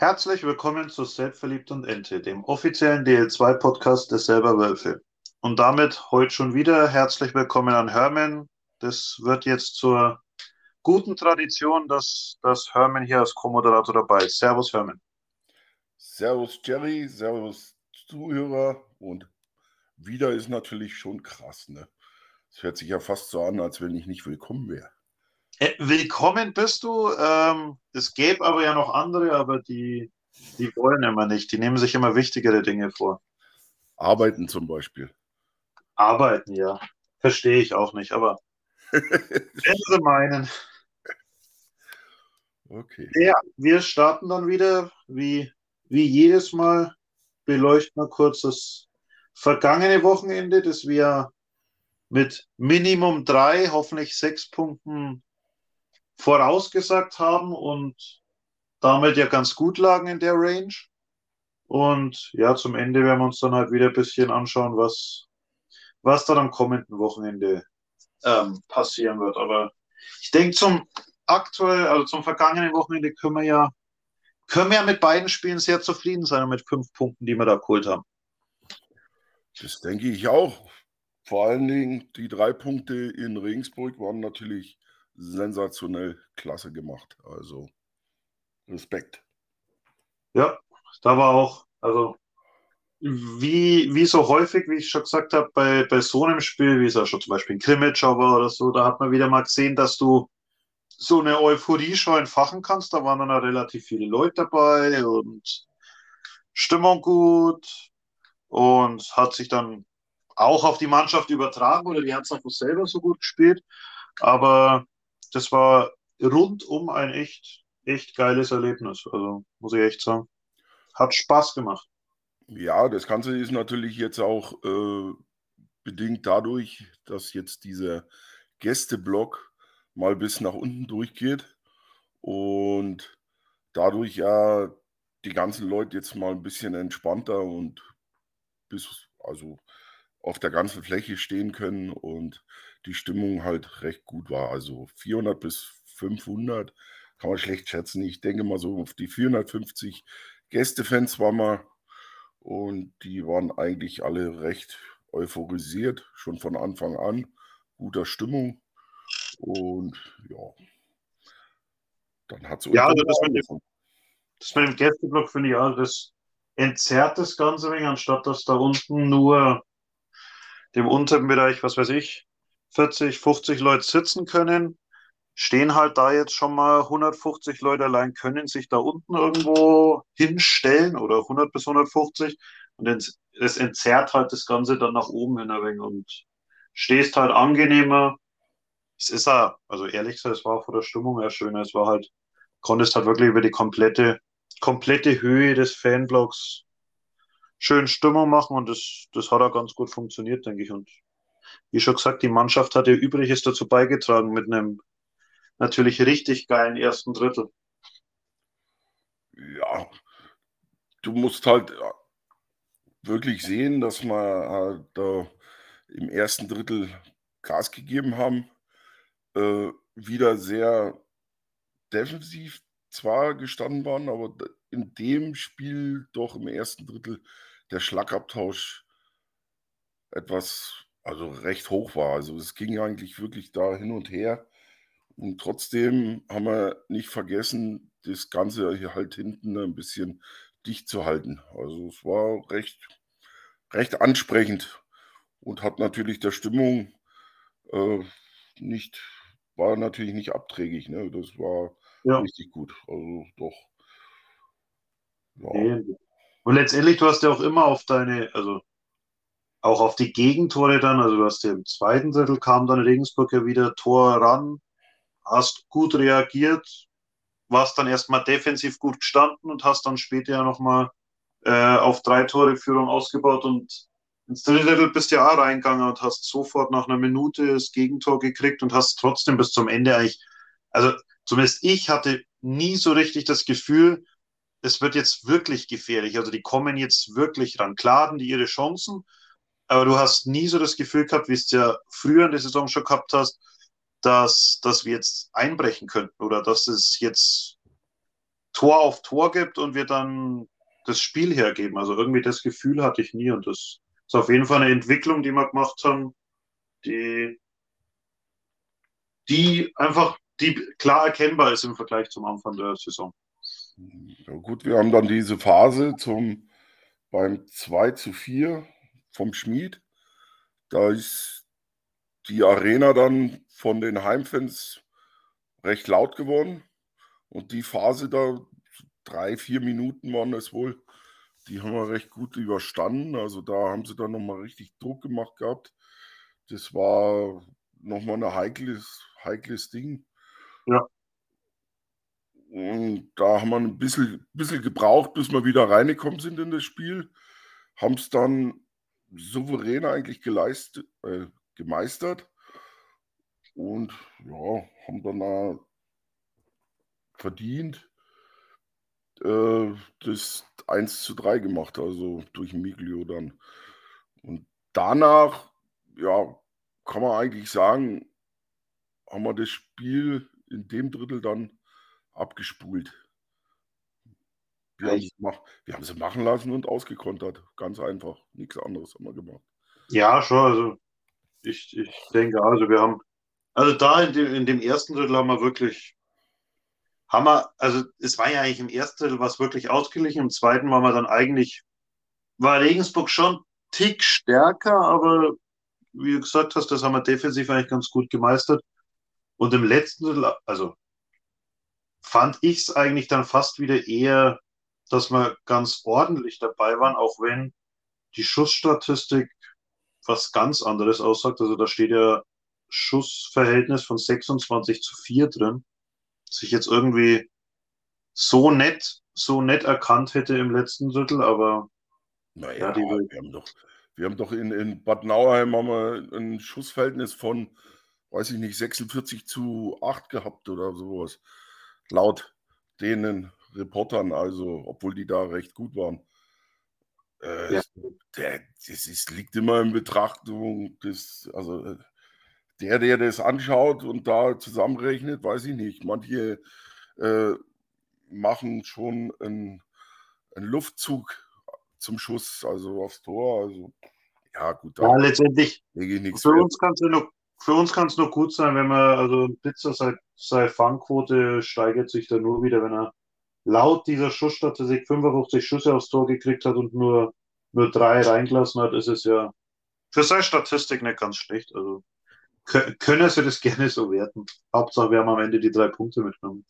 Herzlich willkommen zu Selbstverliebt und Ente, dem offiziellen DL2-Podcast des Selber Wölfe. Und damit heute schon wieder herzlich willkommen an Hermann. Das wird jetzt zur guten Tradition, dass, dass Hermann hier als Co-Moderator dabei ist. Servus, Hermann. Servus, Jerry. Servus, Zuhörer. Und wieder ist natürlich schon krass, ne? Es hört sich ja fast so an, als wenn ich nicht willkommen wäre. Äh, willkommen bist du. Ähm, es gäbe aber ja noch andere, aber die, die wollen immer nicht. Die nehmen sich immer wichtigere Dinge vor. Arbeiten zum Beispiel. Arbeiten, ja. Verstehe ich auch nicht, aber wenn sie meinen. Okay. Ja, wir starten dann wieder, wie, wie jedes Mal, beleuchten wir kurz das vergangene Wochenende, das wir mit Minimum drei, hoffentlich sechs Punkten vorausgesagt haben und damit ja ganz gut lagen in der Range. Und ja, zum Ende werden wir uns dann halt wieder ein bisschen anschauen, was, was dann am kommenden Wochenende ähm, passieren wird. Aber ich denke, zum aktuell, also zum vergangenen Wochenende können wir ja, können wir ja mit beiden Spielen sehr zufrieden sein und mit fünf Punkten, die wir da geholt haben. Das denke ich auch. Vor allen Dingen die drei Punkte in Regensburg waren natürlich sensationell klasse gemacht. Also Respekt. Ja, da war auch, also wie, wie so häufig, wie ich schon gesagt habe, bei, bei so einem Spiel, wie es ja schon zum Beispiel in Krimitschau war oder so, da hat man wieder mal gesehen, dass du so eine Euphorie schon entfachen kannst. Da waren dann auch relativ viele Leute dabei und Stimmung gut und hat sich dann auch auf die Mannschaft übertragen oder die hat es einfach selber so gut gespielt. Aber das war rundum ein echt, echt geiles Erlebnis. Also muss ich echt sagen. Hat Spaß gemacht. Ja, das Ganze ist natürlich jetzt auch äh, bedingt dadurch, dass jetzt dieser Gästeblock mal bis nach unten durchgeht und dadurch ja die ganzen Leute jetzt mal ein bisschen entspannter und bis, also auf der ganzen Fläche stehen können und die Stimmung halt recht gut war. Also 400 bis 500 kann man schlecht schätzen. Ich denke mal so auf die 450 Gästefans waren wir und die waren eigentlich alle recht euphorisiert, schon von Anfang an. Guter Stimmung und ja, dann hat es Ja, also das, mit dem, das mit dem Gästeblock finde ich auch, das entzerrt das Ganze wenig, anstatt dass da unten nur dem unteren Bereich, was weiß ich, 40, 50 Leute sitzen können, stehen halt da jetzt schon mal 150 Leute allein, können sich da unten irgendwo hinstellen oder 100 bis 150 und es entzerrt halt das Ganze dann nach oben hin ein wenig und stehst halt angenehmer. Es ist ja, also ehrlich gesagt, es war von der Stimmung her schöner. Es war halt, konntest halt wirklich über die komplette, komplette Höhe des Fanblocks schön Stimmung machen und das, das hat auch ganz gut funktioniert, denke ich. Und wie schon gesagt, die Mannschaft hat ihr Übriges dazu beigetragen mit einem natürlich richtig geilen ersten Drittel. Ja, du musst halt wirklich sehen, dass wir halt da im ersten Drittel Gas gegeben haben. Äh, wieder sehr defensiv zwar gestanden waren, aber in dem Spiel doch im ersten Drittel der Schlagabtausch etwas, also recht hoch war. Also es ging eigentlich wirklich da hin und her. Und trotzdem haben wir nicht vergessen, das Ganze hier halt hinten ein bisschen dicht zu halten. Also es war recht, recht ansprechend und hat natürlich der Stimmung äh, nicht, war natürlich nicht abträglich. Ne? Das war ja. richtig gut. Also doch. Ja. Und letztendlich, du hast ja auch immer auf deine, also auch auf die Gegentore dann, also ja im zweiten Drittel kam dann Regensburg ja wieder Tor ran, hast gut reagiert, warst dann erstmal defensiv gut gestanden und hast dann später ja nochmal äh, auf drei Tore Führung ausgebaut und ins dritte Drittel bist du ja auch reingegangen und hast sofort nach einer Minute das Gegentor gekriegt und hast trotzdem bis zum Ende eigentlich, also zumindest ich hatte nie so richtig das Gefühl, es wird jetzt wirklich gefährlich. Also die kommen jetzt wirklich ran. Klar hatten die ihre Chancen, aber du hast nie so das Gefühl gehabt, wie es ja früher in der Saison schon gehabt hast, dass, dass wir jetzt einbrechen könnten oder dass es jetzt Tor auf Tor gibt und wir dann das Spiel hergeben. Also irgendwie das Gefühl hatte ich nie und das ist auf jeden Fall eine Entwicklung, die wir gemacht haben, die, die einfach die klar erkennbar ist im Vergleich zum Anfang der Saison. Ja gut, wir haben dann diese Phase zum beim 2 zu 4 vom Schmied. Da ist die Arena dann von den Heimfans recht laut geworden. Und die Phase da, drei, vier Minuten waren es wohl, die haben wir recht gut überstanden. Also da haben sie dann nochmal richtig Druck gemacht gehabt. Das war nochmal ein heikles, heikles Ding. Ja. Und da haben wir ein bisschen, bisschen gebraucht, bis wir wieder reingekommen sind in das Spiel. Haben es dann souverän eigentlich geleistet, äh, gemeistert. Und ja, haben dann auch verdient äh, das 1 zu 3 gemacht, also durch Miglio dann. Und danach, ja, kann man eigentlich sagen, haben wir das Spiel in dem Drittel dann abgespult. Wir haben, mach, wir haben, sie machen lassen und ausgekontert. Ganz einfach. Nichts anderes haben wir gemacht. Ja, schon. Also ich, ich denke, also wir haben, also da in dem, in dem ersten Drittel haben wir wirklich, haben wir, also es war ja eigentlich im ersten Drittel was wirklich ausgeglichen. Im zweiten war wir dann eigentlich, war Regensburg schon Tick stärker, aber wie du gesagt hast, das haben wir defensiv eigentlich ganz gut gemeistert. Und im letzten Drittel, also fand ich es eigentlich dann fast wieder eher, dass wir ganz ordentlich dabei waren, auch wenn die Schussstatistik was ganz anderes aussagt. Also da steht ja Schussverhältnis von 26 zu 4 drin. Sich jetzt irgendwie so nett, so nett erkannt hätte im letzten Drittel, aber naja, ja, wir haben doch, wir haben doch in, in Bad Nauheim haben wir ein Schussverhältnis von, weiß ich nicht, 46 zu 8 gehabt oder sowas laut den Reportern, also obwohl die da recht gut waren. Äh, ja. der, das ist, liegt immer in Betrachtung des, also äh, der, der das anschaut und da zusammenrechnet, weiß ich nicht. Manche äh, machen schon einen, einen, Luftzug zum Schuss, also aufs Tor. Also ja, gut. Ja, letztendlich. Für uns kannst du noch für uns kann es nur gut sein, wenn man, also Blitzer seine, seine Fangquote steigert sich dann nur wieder, wenn er laut dieser Schussstatistik 55 Schüsse aufs Tor gekriegt hat und nur, nur drei reingelassen hat, ist es ja für seine Statistik nicht ganz schlecht. Also können sie das gerne so werten. Hauptsache, wir haben am Ende die drei Punkte mitgenommen.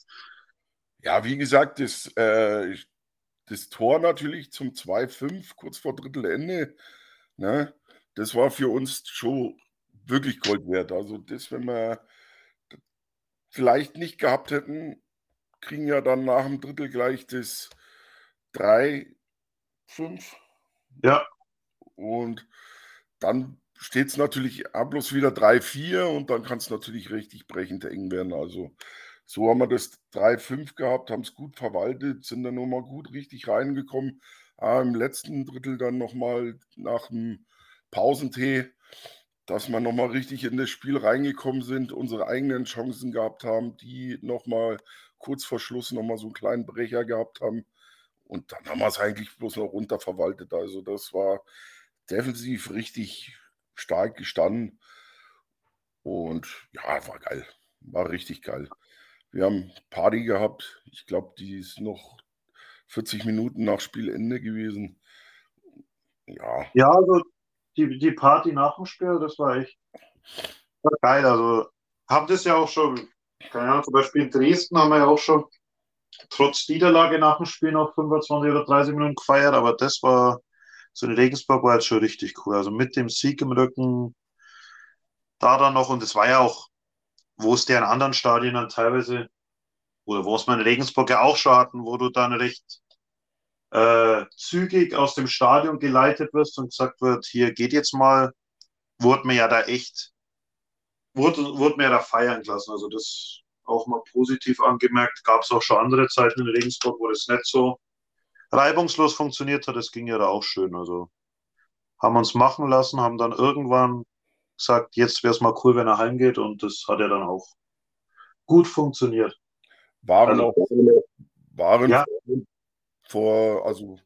Ja, wie gesagt, das, äh, das Tor natürlich zum 2-5 kurz vor Drittelende, ne, das war für uns schon wirklich Gold wert. Also das, wenn wir vielleicht nicht gehabt hätten, kriegen ja dann nach dem Drittel gleich das 3, 5. Ja. Und dann steht es natürlich bloß wieder 3-4 und dann kann es natürlich richtig brechend eng werden. Also so haben wir das 3-5 gehabt, haben es gut verwaltet, sind dann nochmal gut richtig reingekommen. Ah, Im letzten Drittel dann nochmal nach dem Pausentee dass wir nochmal richtig in das Spiel reingekommen sind, unsere eigenen Chancen gehabt haben, die nochmal kurz vor Schluss nochmal so einen kleinen Brecher gehabt haben. Und dann haben wir es eigentlich bloß noch runterverwaltet. Also das war defensiv richtig stark gestanden. Und ja, war geil. War richtig geil. Wir haben Party gehabt. Ich glaube, die ist noch 40 Minuten nach Spielende gewesen. Ja. Ja, also die, die Party nach dem Spiel, das war echt war geil. Also, haben das ja auch schon, Ahnung, zum Beispiel in Dresden haben wir ja auch schon trotz Niederlage nach dem Spiel noch 25 oder 30 Minuten gefeiert, aber das war so in Regensburg war jetzt schon richtig cool. Also mit dem Sieg im Rücken, da dann noch, und es war ja auch, wo es der in anderen Stadien dann teilweise, oder wo es wir in Regensburg ja auch schon hatten, wo du dann recht äh, zügig aus dem Stadion geleitet wirst und gesagt wird, hier geht jetzt mal, wurde mir ja da echt, wurde, wurde mir da feiern gelassen. Also das auch mal positiv angemerkt. Gab es auch schon andere Zeiten in Regensburg, wo das nicht so reibungslos funktioniert hat. Das ging ja da auch schön. Also haben uns machen lassen, haben dann irgendwann gesagt, jetzt wäre es mal cool, wenn er heimgeht und das hat ja dann auch gut funktioniert. Waren, also, auch, waren ja. vor, also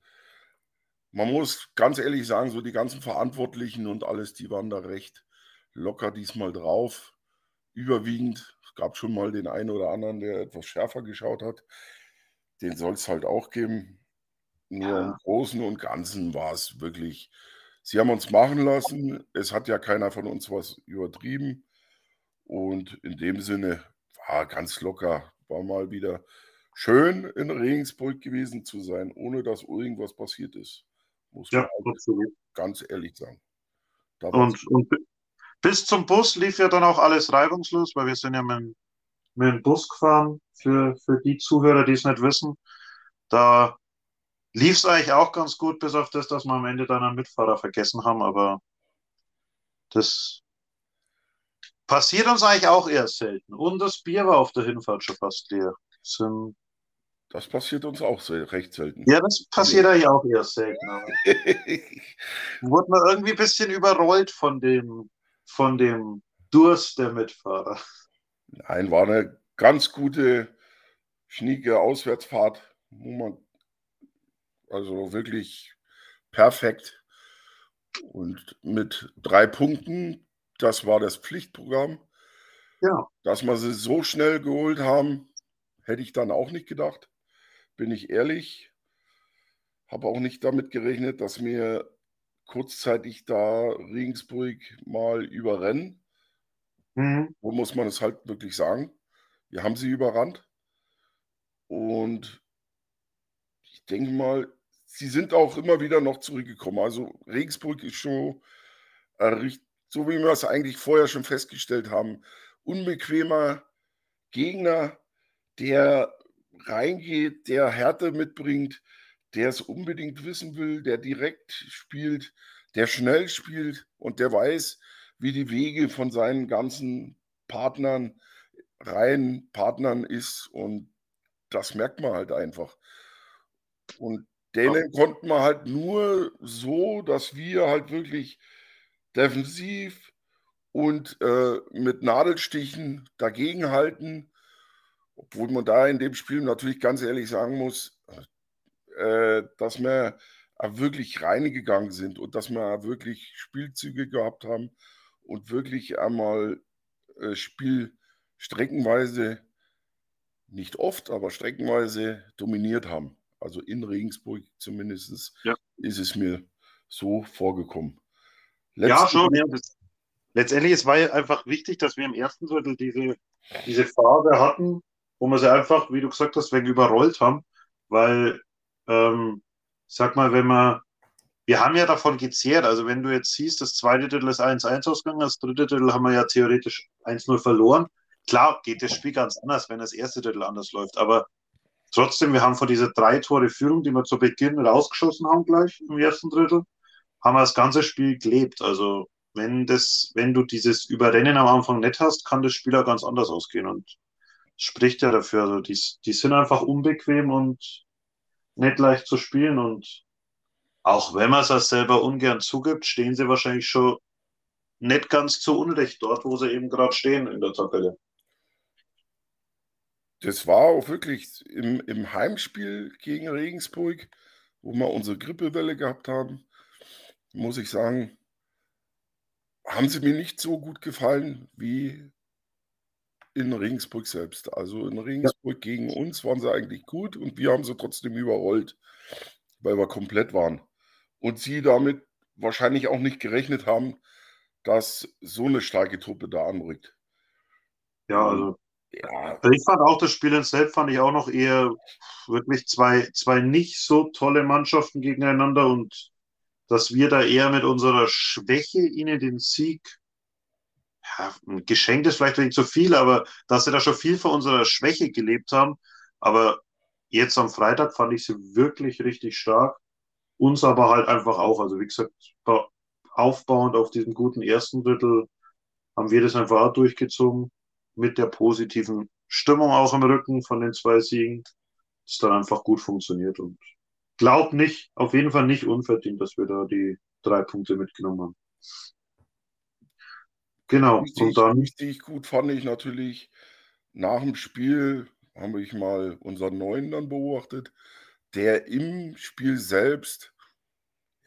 man muss ganz ehrlich sagen, so die ganzen Verantwortlichen und alles, die waren da recht locker diesmal drauf. Überwiegend. Es gab schon mal den einen oder anderen, der etwas schärfer geschaut hat. Den soll es halt auch geben. Nur ja. im Großen und Ganzen war es wirklich. Sie haben uns machen lassen. Es hat ja keiner von uns was übertrieben. Und in dem Sinne war ganz locker. War mal wieder schön in Regensburg gewesen zu sein, ohne dass irgendwas passiert ist. Muss ja, man absolut. ganz ehrlich sagen. Und, und, bis zum Bus lief ja dann auch alles reibungslos, weil wir sind ja mit, mit dem Bus gefahren, für, für die Zuhörer, die es nicht wissen. Da lief es eigentlich auch ganz gut, bis auf das, dass wir am Ende dann einen Mitfahrer vergessen haben, aber das passiert uns eigentlich auch eher selten. Und das Bier war auf der Hinfahrt schon fast leer. Sind das passiert uns auch sehr, recht selten. Ja, das passiert eigentlich auch eher selten. Wurde man irgendwie ein bisschen überrollt von dem, von dem Durst der Mitfahrer. Nein, war eine ganz gute, schnieke Auswärtsfahrt, also wirklich perfekt und mit drei Punkten, das war das Pflichtprogramm. Ja. Dass wir sie so schnell geholt haben, hätte ich dann auch nicht gedacht bin ich ehrlich. Habe auch nicht damit gerechnet, dass mir kurzzeitig da Regensburg mal überrennen. Mhm. Wo muss man es halt wirklich sagen? Wir haben sie überrannt. Und ich denke mal, sie sind auch immer wieder noch zurückgekommen. Also Regensburg ist schon, äh, so wie wir es eigentlich vorher schon festgestellt haben, unbequemer Gegner, der reingeht, der Härte mitbringt, der es unbedingt wissen will, der direkt spielt, der schnell spielt und der weiß, wie die Wege von seinen ganzen Partnern, Reihenpartnern ist. Und das merkt man halt einfach. Und denen ja. konnten wir halt nur so, dass wir halt wirklich defensiv und äh, mit Nadelstichen dagegenhalten obwohl man da in dem Spiel natürlich ganz ehrlich sagen muss, äh, dass wir wirklich reingegangen sind und dass wir wirklich Spielzüge gehabt haben und wirklich einmal äh, Spiel streckenweise, nicht oft, aber streckenweise dominiert haben. Also in Regensburg zumindest ja. ist es mir so vorgekommen. Letzten ja, schon. Ja, das, letztendlich es war ja einfach wichtig, dass wir im ersten Drittel diese, diese Phase hatten, wo wir sie einfach, wie du gesagt hast, wegen überrollt haben, weil, ähm, sag mal, wenn man, wir haben ja davon gezehrt, also wenn du jetzt siehst, das zweite Drittel ist 1-1 ausgegangen, das dritte Drittel haben wir ja theoretisch 1-0 verloren. Klar geht das Spiel ganz anders, wenn das erste Drittel anders läuft, aber trotzdem, wir haben vor dieser drei Tore Führung, die wir zu Beginn rausgeschossen haben gleich im ersten Drittel, haben wir das ganze Spiel gelebt. Also wenn das, wenn du dieses Überrennen am Anfang nicht hast, kann das Spiel auch ganz anders ausgehen und spricht ja dafür. Also die, die sind einfach unbequem und nicht leicht zu spielen. Und auch wenn man es selber ungern zugibt, stehen sie wahrscheinlich schon nicht ganz zu Unrecht dort, wo sie eben gerade stehen in der Tabelle. Das war auch wirklich im, im Heimspiel gegen Regensburg, wo wir unsere Grippewelle gehabt haben, muss ich sagen, haben sie mir nicht so gut gefallen wie in Regensburg selbst. Also in Regensburg ja. gegen uns waren sie eigentlich gut und wir haben sie trotzdem überrollt, weil wir komplett waren. Und sie damit wahrscheinlich auch nicht gerechnet haben, dass so eine starke Truppe da anrückt. Ja, also ja. Ich fand auch das Spiel in selbst fand ich auch noch eher wirklich zwei, zwei nicht so tolle Mannschaften gegeneinander und dass wir da eher mit unserer Schwäche ihnen den Sieg ja, ein Geschenk ist vielleicht nicht zu viel, aber dass sie da schon viel von unserer Schwäche gelebt haben. Aber jetzt am Freitag fand ich sie wirklich richtig stark. Uns aber halt einfach auch. Also wie gesagt, aufbauend auf diesem guten ersten Drittel haben wir das einfach auch durchgezogen mit der positiven Stimmung auch im Rücken von den zwei Siegen. Das dann einfach gut funktioniert und glaub nicht, auf jeden Fall nicht unverdient, dass wir da die drei Punkte mitgenommen haben. Genau. Richtig, und dann richtig gut fand ich natürlich nach dem Spiel, habe ich mal unseren Neuen dann beobachtet, der im Spiel selbst,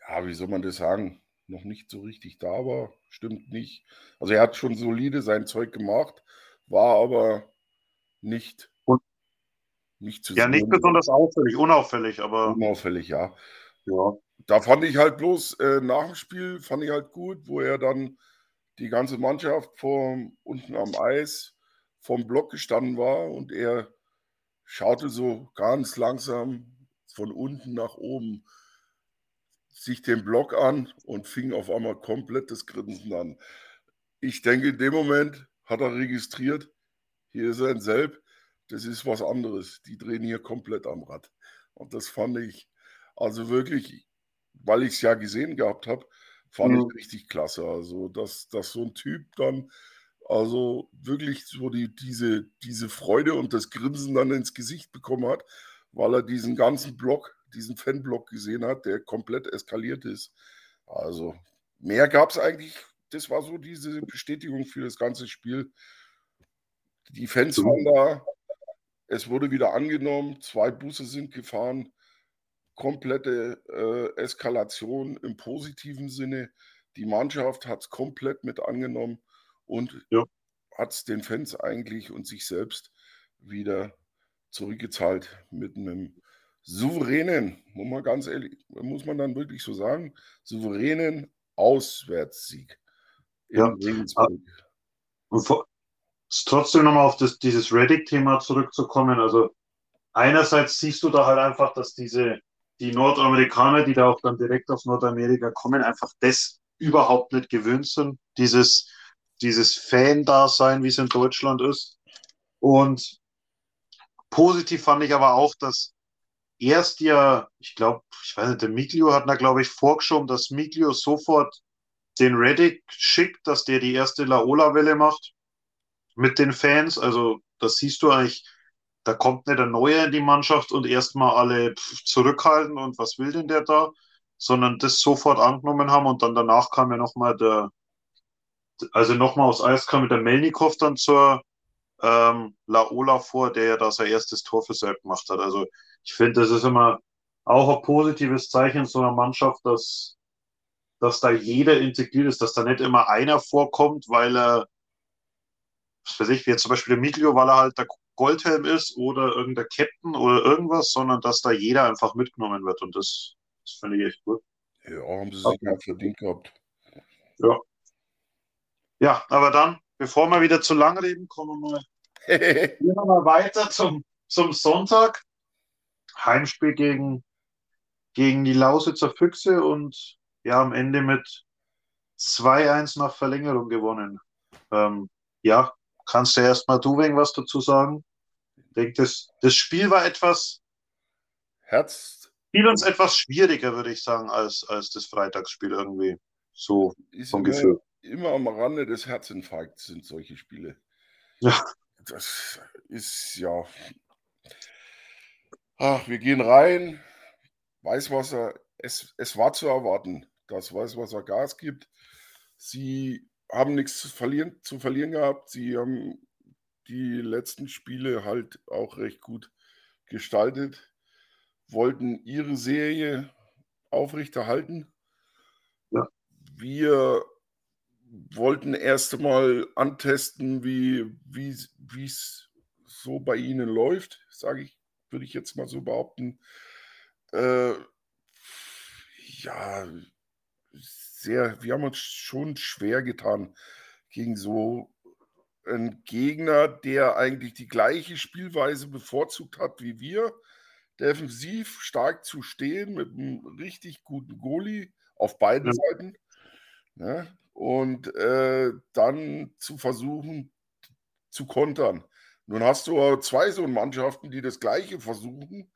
ja, wie soll man das sagen, noch nicht so richtig da war. Stimmt nicht. Also er hat schon solide sein Zeug gemacht, war aber nicht, Und, nicht zu ja, nicht besonders auffällig, unauffällig, aber. Unauffällig, ja. Ja. Da fand ich halt bloß äh, nach dem Spiel, fand ich halt gut, wo er dann die ganze Mannschaft vor, unten am Eis vom Block gestanden war und er schaute so ganz langsam von unten nach oben sich den Block an und fing auf einmal komplett das Grinsen an. Ich denke, in dem Moment hat er registriert, hier ist ein Selb, das ist was anderes. Die drehen hier komplett am Rad. Und das fand ich also wirklich, weil ich es ja gesehen gehabt habe, fand mhm. ich richtig klasse. Also, dass, dass so ein Typ dann also wirklich so die, diese, diese Freude und das Grinsen dann ins Gesicht bekommen hat, weil er diesen ganzen Block, diesen Fanblock gesehen hat, der komplett eskaliert ist. Also mehr gab es eigentlich. Das war so diese Bestätigung für das ganze Spiel. Die Fans waren da. Es wurde wieder angenommen. Zwei Busse sind gefahren. Komplette äh, Eskalation im positiven Sinne. Die Mannschaft hat es komplett mit angenommen und ja. hat es den Fans eigentlich und sich selbst wieder zurückgezahlt mit einem souveränen, muss man ganz ehrlich, muss man dann wirklich so sagen, souveränen Auswärtssieg in ja. Regensburg. Und vor, trotzdem nochmal auf das, dieses Reddick-Thema zurückzukommen. Also einerseits siehst du da halt einfach, dass diese die Nordamerikaner, die da auch dann direkt aus Nordamerika kommen, einfach das überhaupt nicht gewöhnt sind. Dieses dieses Fan-Dasein, wie es in Deutschland ist. Und positiv fand ich aber auch, dass erst ja, ich glaube, ich weiß nicht, der Miglio hat da, glaube ich, vorgeschoben, dass Miglio sofort den Reddick schickt, dass der die erste Laola-Welle macht mit den Fans. Also, das siehst du eigentlich, da kommt nicht der Neue in die Mannschaft und erstmal alle zurückhalten und was will denn der da, sondern das sofort angenommen haben und dann danach kam ja nochmal der, also nochmal aus Eis kam mit der Melnikov dann zur ähm, Laola vor, der ja da sein erstes Tor für Selb gemacht hat. Also ich finde, das ist immer auch ein positives Zeichen so einer Mannschaft, dass, dass da jeder integriert ist, dass da nicht immer einer vorkommt, weil er, was weiß ich, wie jetzt zum Beispiel der Miglio, weil er halt der Goldhelm ist oder irgendein Captain oder irgendwas, sondern dass da jeder einfach mitgenommen wird und das, das finde ich echt gut. Ja, haben sie sich okay. verdient gehabt. Ja. Ja, aber dann, bevor wir wieder zu lang reden, kommen wir mal, gehen wir mal weiter zum, zum Sonntag. Heimspiel gegen, gegen die Lausitzer Füchse und ja, am Ende mit 2-1 nach Verlängerung gewonnen. Ähm, ja, kannst du erstmal du was dazu sagen? Ich denke, das, das Spiel war etwas. Herz. Spiel uns etwas schwieriger, würde ich sagen, als, als das Freitagsspiel irgendwie. So vom Gefühl immer am Rande des Herzinfarkts sind solche Spiele. Ja. Das ist ja. Ach, wir gehen rein. Weißwasser, es, es war zu erwarten, dass Weißwasser Gas gibt. Sie haben nichts zu verlieren, zu verlieren gehabt. Sie haben die letzten Spiele halt auch recht gut gestaltet, wollten ihre Serie aufrechterhalten. Ja. Wir wollten erst einmal antesten, wie es so bei Ihnen läuft, sage ich, würde ich jetzt mal so behaupten. Äh, ja, sehr, wir haben uns schon schwer getan gegen so einen Gegner, der eigentlich die gleiche Spielweise bevorzugt hat wie wir. Defensiv stark zu stehen mit einem richtig guten Goalie auf beiden ja. Seiten. Ne? und äh, dann zu versuchen zu kontern. Nun hast du zwei so Mannschaften, die das Gleiche versuchen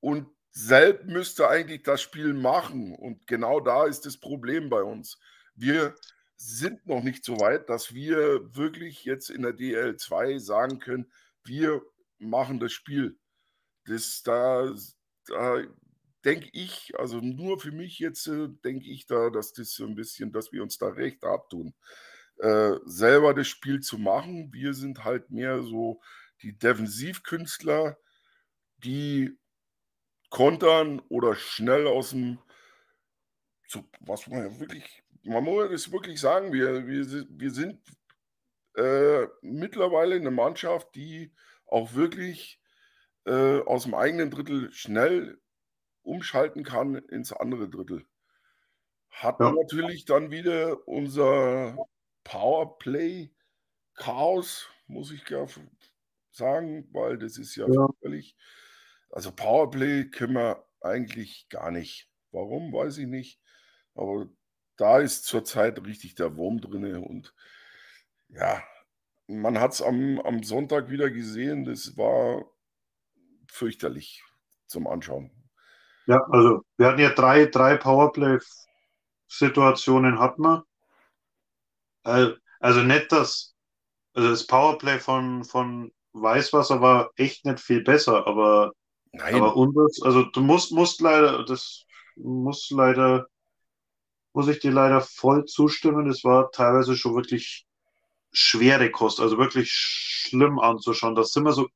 und selbst müsste eigentlich das Spiel machen. Und genau da ist das Problem bei uns. Wir sind noch nicht so weit, dass wir wirklich jetzt in der DL2 sagen können, wir machen das Spiel. Das, da, da denke ich, also nur für mich jetzt, äh, denke ich da, dass das so ein bisschen, dass wir uns da recht abtun, äh, selber das Spiel zu machen. Wir sind halt mehr so die Defensivkünstler, die kontern oder schnell aus dem, so, was man ja wirklich, man muss es wirklich sagen, wir, wir, wir sind äh, mittlerweile eine Mannschaft, die auch wirklich äh, aus dem eigenen Drittel schnell umschalten kann ins andere Drittel. Hat ja. natürlich dann wieder unser Powerplay-Chaos, muss ich ja sagen, weil das ist ja, ja. völlig. Also Powerplay können wir eigentlich gar nicht. Warum, weiß ich nicht. Aber da ist zurzeit richtig der Wurm drin. Und ja, man hat es am, am Sonntag wieder gesehen. Das war fürchterlich zum Anschauen. Ja, also wir hatten ja drei, drei Powerplay-Situationen hatten wir. Also nicht das, also das Powerplay von, von Weißwasser war echt nicht viel besser, aber, Nein. aber unseres, also du musst, musst leider, das muss leider, muss ich dir leider voll zustimmen, das war teilweise schon wirklich schwere Kost, also wirklich schlimm anzuschauen. Das sind wir so,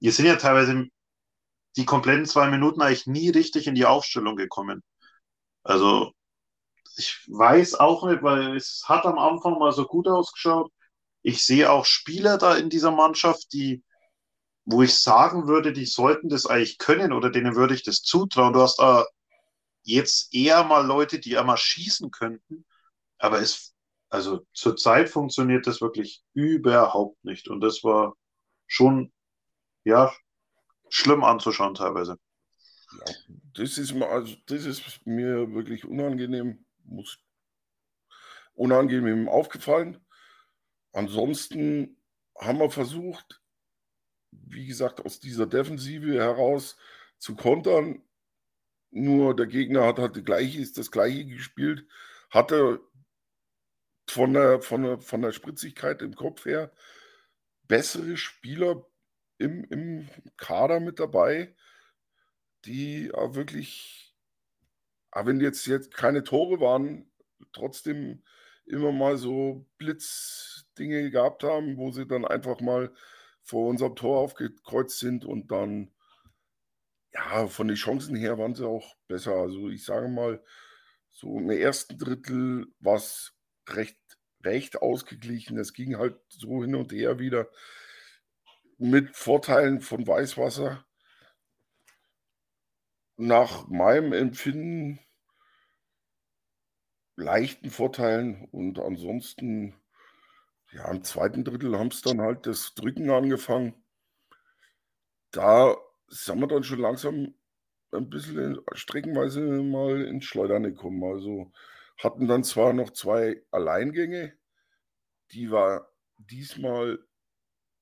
wir sind ja teilweise die kompletten zwei Minuten eigentlich nie richtig in die Aufstellung gekommen. Also ich weiß auch nicht, weil es hat am Anfang mal so gut ausgeschaut. Ich sehe auch Spieler da in dieser Mannschaft, die, wo ich sagen würde, die sollten das eigentlich können oder denen würde ich das zutrauen. Du hast da jetzt eher mal Leute, die einmal schießen könnten, aber es, also zurzeit funktioniert das wirklich überhaupt nicht und das war schon, ja, schlimm anzuschauen teilweise. Ja, das ist, also, das ist mir wirklich unangenehm, muss unangenehm aufgefallen. Ansonsten haben wir versucht, wie gesagt, aus dieser Defensive heraus zu kontern. Nur der Gegner hat halt das gleiche, ist das gleiche gespielt, hatte von der, von, der, von der Spritzigkeit im Kopf her bessere Spieler im, im Kader mit dabei, die auch wirklich, auch wenn jetzt, jetzt keine Tore waren, trotzdem immer mal so Blitzdinge gehabt haben, wo sie dann einfach mal vor unserem Tor aufgekreuzt sind und dann, ja, von den Chancen her waren sie auch besser. Also ich sage mal, so im ersten Drittel war es recht, recht ausgeglichen. Es ging halt so hin und her wieder mit Vorteilen von Weißwasser. Nach meinem Empfinden leichten Vorteilen und ansonsten, ja, im zweiten Drittel haben es dann halt das Drücken angefangen. Da sind wir dann schon langsam ein bisschen streckenweise mal ins Schleudern gekommen. Also hatten dann zwar noch zwei Alleingänge, die war diesmal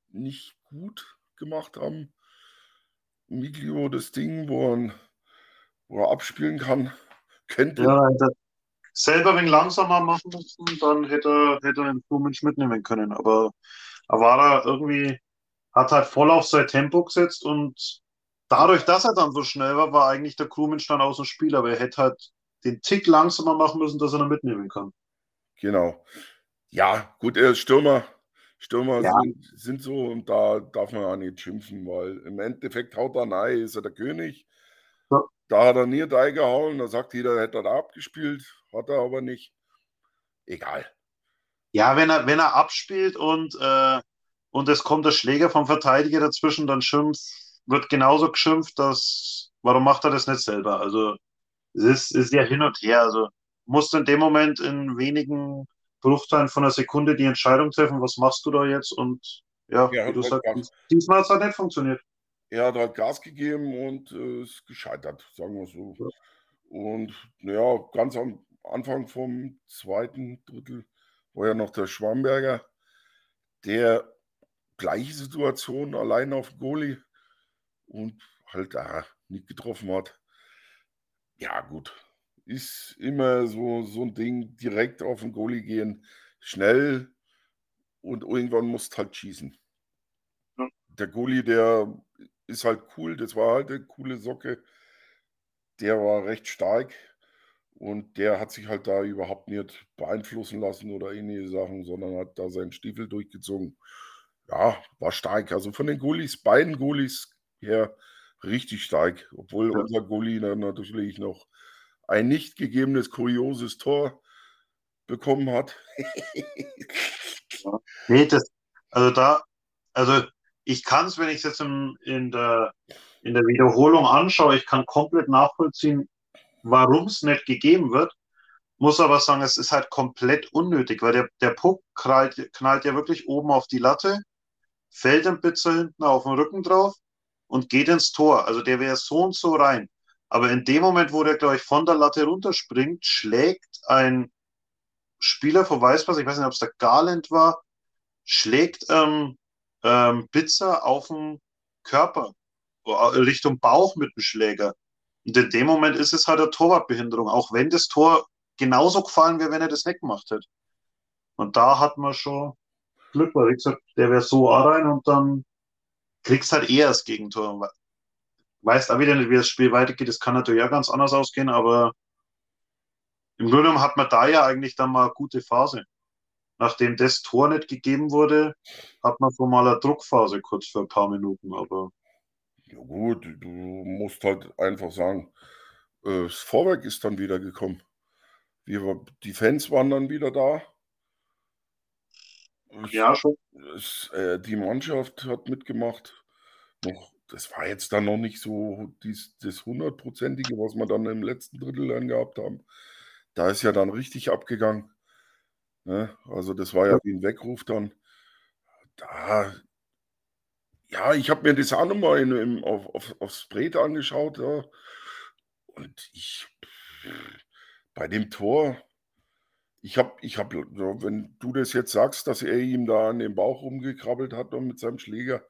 nicht gut gemacht haben. Miglio das Ding, wo er, wo er abspielen kann, könnte. Ja, selber ein wenig langsamer machen müssen, dann hätte er, hätte er den Blumensch mitnehmen können. Aber er war da irgendwie, hat halt voll auf sein Tempo gesetzt und dadurch, dass er dann so schnell war, war eigentlich der Krummensch dann aus dem Spiel, aber er hätte halt den Tick langsamer machen müssen, dass er dann mitnehmen kann. Genau. Ja, gut, er ist Stürmer. Stürmer ja. sind, sind, so und da darf man auch nicht schimpfen, weil im Endeffekt haut er rein, ist er der König. Da hat er nie gehauen, da sagt jeder, hätte er da abgespielt, hat er aber nicht. Egal. Ja, wenn er, wenn er abspielt und, äh, und es kommt der Schläger vom Verteidiger dazwischen, dann schimpft, wird genauso geschimpft, dass warum macht er das nicht selber? Also es ist, ist ja hin und her. Also musst du in dem Moment in wenigen Bruchteilen von einer Sekunde die Entscheidung treffen, was machst du da jetzt? Und ja, ja wie du sagst, diesmal hat es halt nicht funktioniert. Er hat halt Gas gegeben und äh, ist gescheitert, sagen wir so. Ja. Und ja, ganz am Anfang vom zweiten Drittel war ja noch der Schwamberger, der gleiche Situation allein auf Goalie und halt da nicht getroffen hat. Ja, gut, ist immer so, so ein Ding, direkt auf den Goalie gehen, schnell und irgendwann musst halt schießen. Ja. Der Goalie, der ist halt cool, das war halt eine coole Socke. Der war recht stark und der hat sich halt da überhaupt nicht beeinflussen lassen oder ähnliche Sachen, sondern hat da seinen Stiefel durchgezogen. ja, war stark. Also von den Goalies, beiden Goalies her richtig stark. Obwohl ja. unser Goalie dann natürlich noch ein nicht gegebenes, kurioses Tor bekommen hat. nee, das, also da, also ich kann es, wenn ich es jetzt in, in, der, in der Wiederholung anschaue, ich kann komplett nachvollziehen, warum es nicht gegeben wird. Muss aber sagen, es ist halt komplett unnötig, weil der, der Puck knallt, knallt ja wirklich oben auf die Latte, fällt ein Bitzer hinten auf den Rücken drauf und geht ins Tor. Also der wäre so und so rein. Aber in dem Moment, wo der, glaube ich, von der Latte runterspringt, schlägt ein Spieler von Weißpass, ich weiß nicht, ob es der Garland war, schlägt ähm, ähm, Pizza auf den Körper, äh, Richtung Bauch mit dem Schläger. Und in dem Moment ist es halt eine Torwartbehinderung, auch wenn das Tor genauso gefallen wäre, wenn er das nicht gemacht hätte. Und da hat man schon Glück, weil ich gesagt, der wäre so rein und dann kriegst halt eher das Gegentor. Weißt auch wieder nicht, wie das Spiel weitergeht. Das kann natürlich auch ganz anders ausgehen, aber im Grunde genommen hat man da ja eigentlich dann mal eine gute Phase. Nachdem das Tor nicht gegeben wurde, hat man so mal eine Druckphase kurz für ein paar Minuten, aber. Ja gut, du musst halt einfach sagen, äh, das Vorwerk ist dann wieder gekommen. Wir, die Fans waren dann wieder da. Ja, schon. Es, äh, die Mannschaft hat mitgemacht. Noch, das war jetzt dann noch nicht so dies, das hundertprozentige, was wir dann im letzten Drittel dann gehabt haben. Da ist ja dann richtig abgegangen. Ne? Also das war ja wie ein Weckruf dann. Da, ja, ich habe mir das auch nochmal in, in, auf, auf, aufs Brett angeschaut. Ja. Und ich, bei dem Tor, ich habe, ich habe, wenn du das jetzt sagst, dass er ihm da an den Bauch rumgekrabbelt hat und mit seinem Schläger,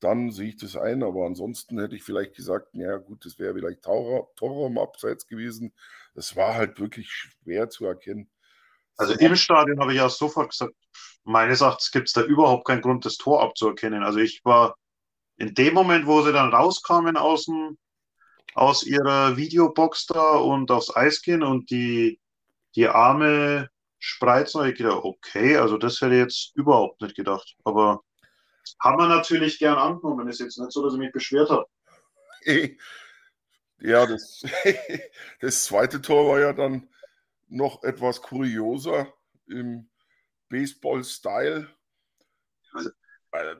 dann sehe ich das ein. Aber ansonsten hätte ich vielleicht gesagt, ja gut, das wäre vielleicht im Abseits gewesen. Das war halt wirklich schwer zu erkennen. Also im Stadion habe ich ja sofort gesagt, meines Erachtens gibt es da überhaupt keinen Grund, das Tor abzuerkennen. Also ich war in dem Moment, wo sie dann rauskamen aus, dem, aus ihrer Videobox da und aufs Eis gehen und die, die Arme spreizen, habe ich gedacht, okay, also das hätte ich jetzt überhaupt nicht gedacht. Aber haben wir natürlich gern angenommen. Ist jetzt nicht so, dass ich mich beschwert habe. Ja, das, das zweite Tor war ja dann noch etwas kurioser im Baseball-Style. Also,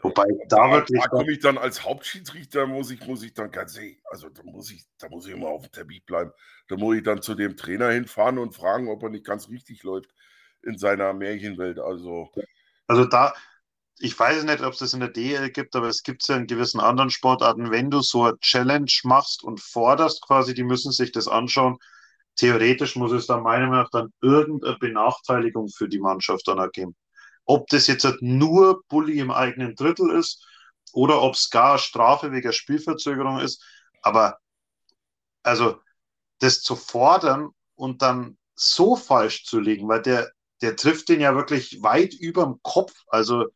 Wobei da wirklich. Da komme ich dann als Hauptschiedsrichter, muss ich, muss ich dann ganz also da muss ich, da muss ich immer auf dem Teppich bleiben. Da muss ich dann zu dem Trainer hinfahren und fragen, ob er nicht ganz richtig läuft in seiner Märchenwelt. Also, also da, ich weiß nicht, ob es das in der DL gibt, aber es gibt es ja in gewissen anderen Sportarten, wenn du so eine Challenge machst und forderst quasi, die müssen sich das anschauen, theoretisch muss es dann meiner Meinung nach dann irgendeine Benachteiligung für die Mannschaft dann ergeben. Ob das jetzt halt nur Bully im eigenen Drittel ist oder ob es gar Strafe wegen Spielverzögerung ist, aber also das zu fordern und dann so falsch zu legen, weil der, der trifft den ja wirklich weit über dem Kopf. Also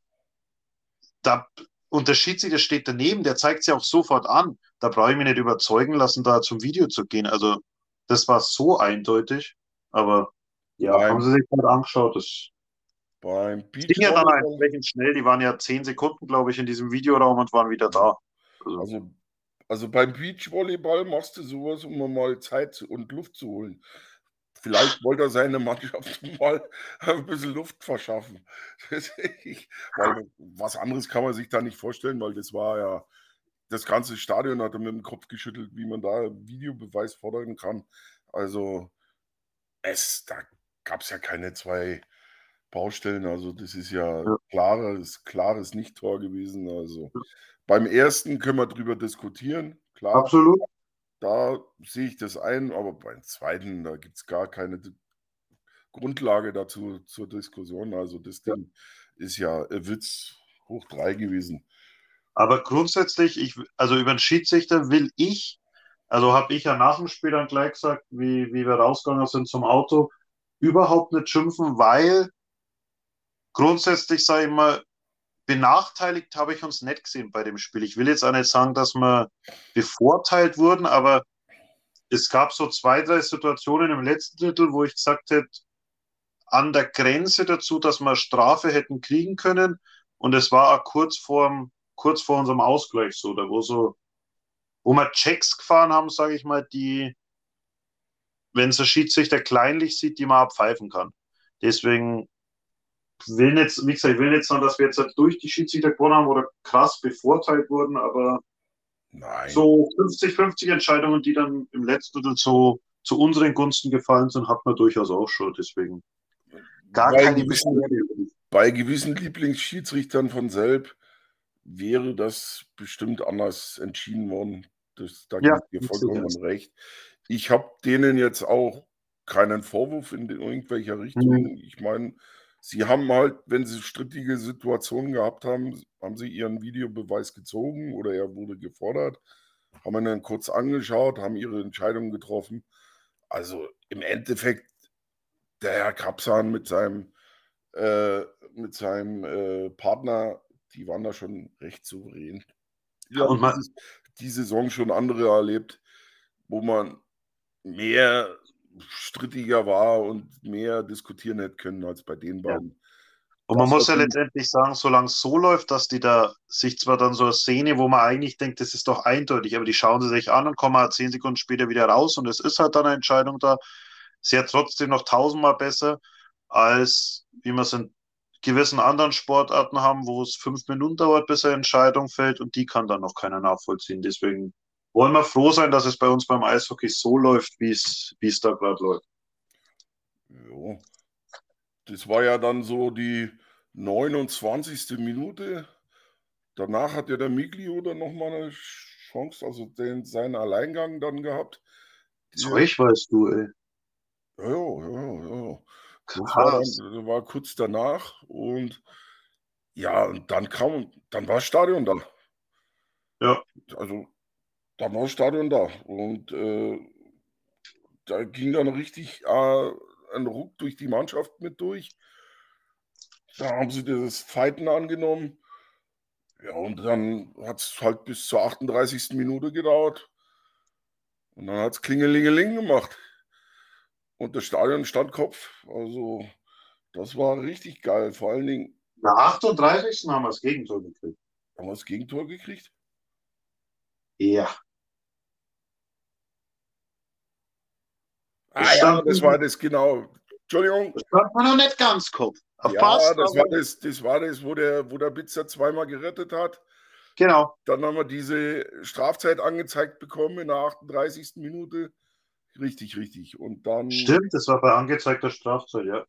da sich, der steht daneben, der zeigt sich auch sofort an. Da brauche ich mich nicht überzeugen lassen, da zum Video zu gehen. Also das war so eindeutig, aber ja, beim, haben sie sich halt angeschaut. Das beim Beach ging ja dann entsprechend schnell. Die waren ja zehn Sekunden, glaube ich, in diesem Videoraum und waren wieder da. Also, also, also beim Beachvolleyball machst du sowas, um mal Zeit und Luft zu holen. Vielleicht wollte er seine Mannschaft mal ein bisschen Luft verschaffen. weil was anderes kann man sich da nicht vorstellen, weil das war ja das ganze Stadion hat er mit dem Kopf geschüttelt, wie man da Videobeweis fordern kann. Also es, da gab es ja keine zwei Baustellen. Also das ist ja, ja. klares, klares Nicht-Tor gewesen. Also beim ersten können wir drüber diskutieren. Klar, Absolut. Da sehe ich das ein, aber beim zweiten, da gibt es gar keine Grundlage dazu zur Diskussion. Also das Ding ist ja Witz hoch drei gewesen. Aber grundsätzlich, ich, also über den Schiedsrichter will ich, also habe ich ja nach dem Spiel dann gleich gesagt, wie, wie wir rausgegangen sind zum Auto, überhaupt nicht schimpfen, weil grundsätzlich, sage ich mal, benachteiligt habe ich uns nicht gesehen bei dem Spiel. Ich will jetzt auch nicht sagen, dass wir bevorteilt wurden, aber es gab so zwei, drei Situationen im letzten Drittel, wo ich gesagt hätte, an der Grenze dazu, dass wir Strafe hätten kriegen können, und es war auch kurz vor, kurz vor unserem Ausgleich so, da wo so, wo wir Checks gefahren haben, sage ich mal, die, wenn es der Schiedsrichter kleinlich sieht, die man abpfeifen kann. Deswegen will nicht, wie gesagt, ich will nicht sagen, dass wir jetzt halt durch die Schiedsrichter gewonnen haben oder krass bevorteilt wurden, aber Nein. so 50-50 Entscheidungen, die dann im letzten Drittel so zu unseren Gunsten gefallen sind, hat man durchaus auch schon. Deswegen gar bei keine gewissen, Bei gewissen Lieblingsschiedsrichtern von Selb wäre das bestimmt anders entschieden worden. Das, da ja, gibt dir vollkommen recht. Ich habe denen jetzt auch keinen Vorwurf in irgendwelcher Richtung. Mhm. Ich meine, sie haben halt, wenn sie strittige Situationen gehabt haben, haben sie ihren Videobeweis gezogen oder er wurde gefordert, haben ihn dann kurz angeschaut, haben ihre Entscheidung getroffen. Also im Endeffekt, der Herr Kapsan mit seinem, äh, mit seinem äh, Partner, die waren da schon recht souverän. Ja, und man, die Saison schon andere erlebt, wo man mehr strittiger war und mehr diskutieren hätte können als bei den beiden. Ja. Und man das muss ja letztendlich sagen, solange es so läuft, dass die da sich zwar dann so eine Szene, wo man eigentlich denkt, das ist doch eindeutig, aber die schauen sie sich an und kommen halt zehn Sekunden später wieder raus und es ist halt dann eine Entscheidung da. Ist ja trotzdem noch tausendmal besser, als wie man es in gewissen anderen Sportarten haben, wo es fünf Minuten dauert, bis eine Entscheidung fällt und die kann dann noch keiner nachvollziehen. Deswegen wollen wir froh sein, dass es bei uns beim Eishockey so läuft, wie es, da gerade läuft. Ja. Das war ja dann so die 29. Minute. Danach hat ja der Miglio dann nochmal eine Chance, also den, seinen Alleingang dann gehabt. Zeug weißt du, ey. Ja, ja, ja. Das war, dann, war kurz danach und ja, und dann kam, dann war das Stadion da. Ja. Also dann war das Stadion da. Und äh, da ging dann richtig äh, ein Ruck durch die Mannschaft mit durch. Da haben sie das Fighten angenommen. Ja, und dann hat es halt bis zur 38. Minute gedauert. Und dann hat es Klingelingeling gemacht. Und das Stadion stand Kopf. Also, das war richtig geil. Vor allen Dingen. Na, 38. haben wir das Gegentor gekriegt. Haben wir das Gegentor gekriegt? Ja. Ah ja, das war das genau. Entschuldigung. Das hat man noch nicht ganz Kopf. Ja, Passt, das, war das, das war das, wo der, wo der Bitzer zweimal gerettet hat. Genau. Dann haben wir diese Strafzeit angezeigt bekommen in der 38. Minute. Richtig, richtig. Und dann. Stimmt, das war bei angezeigter Strafzeit, ja.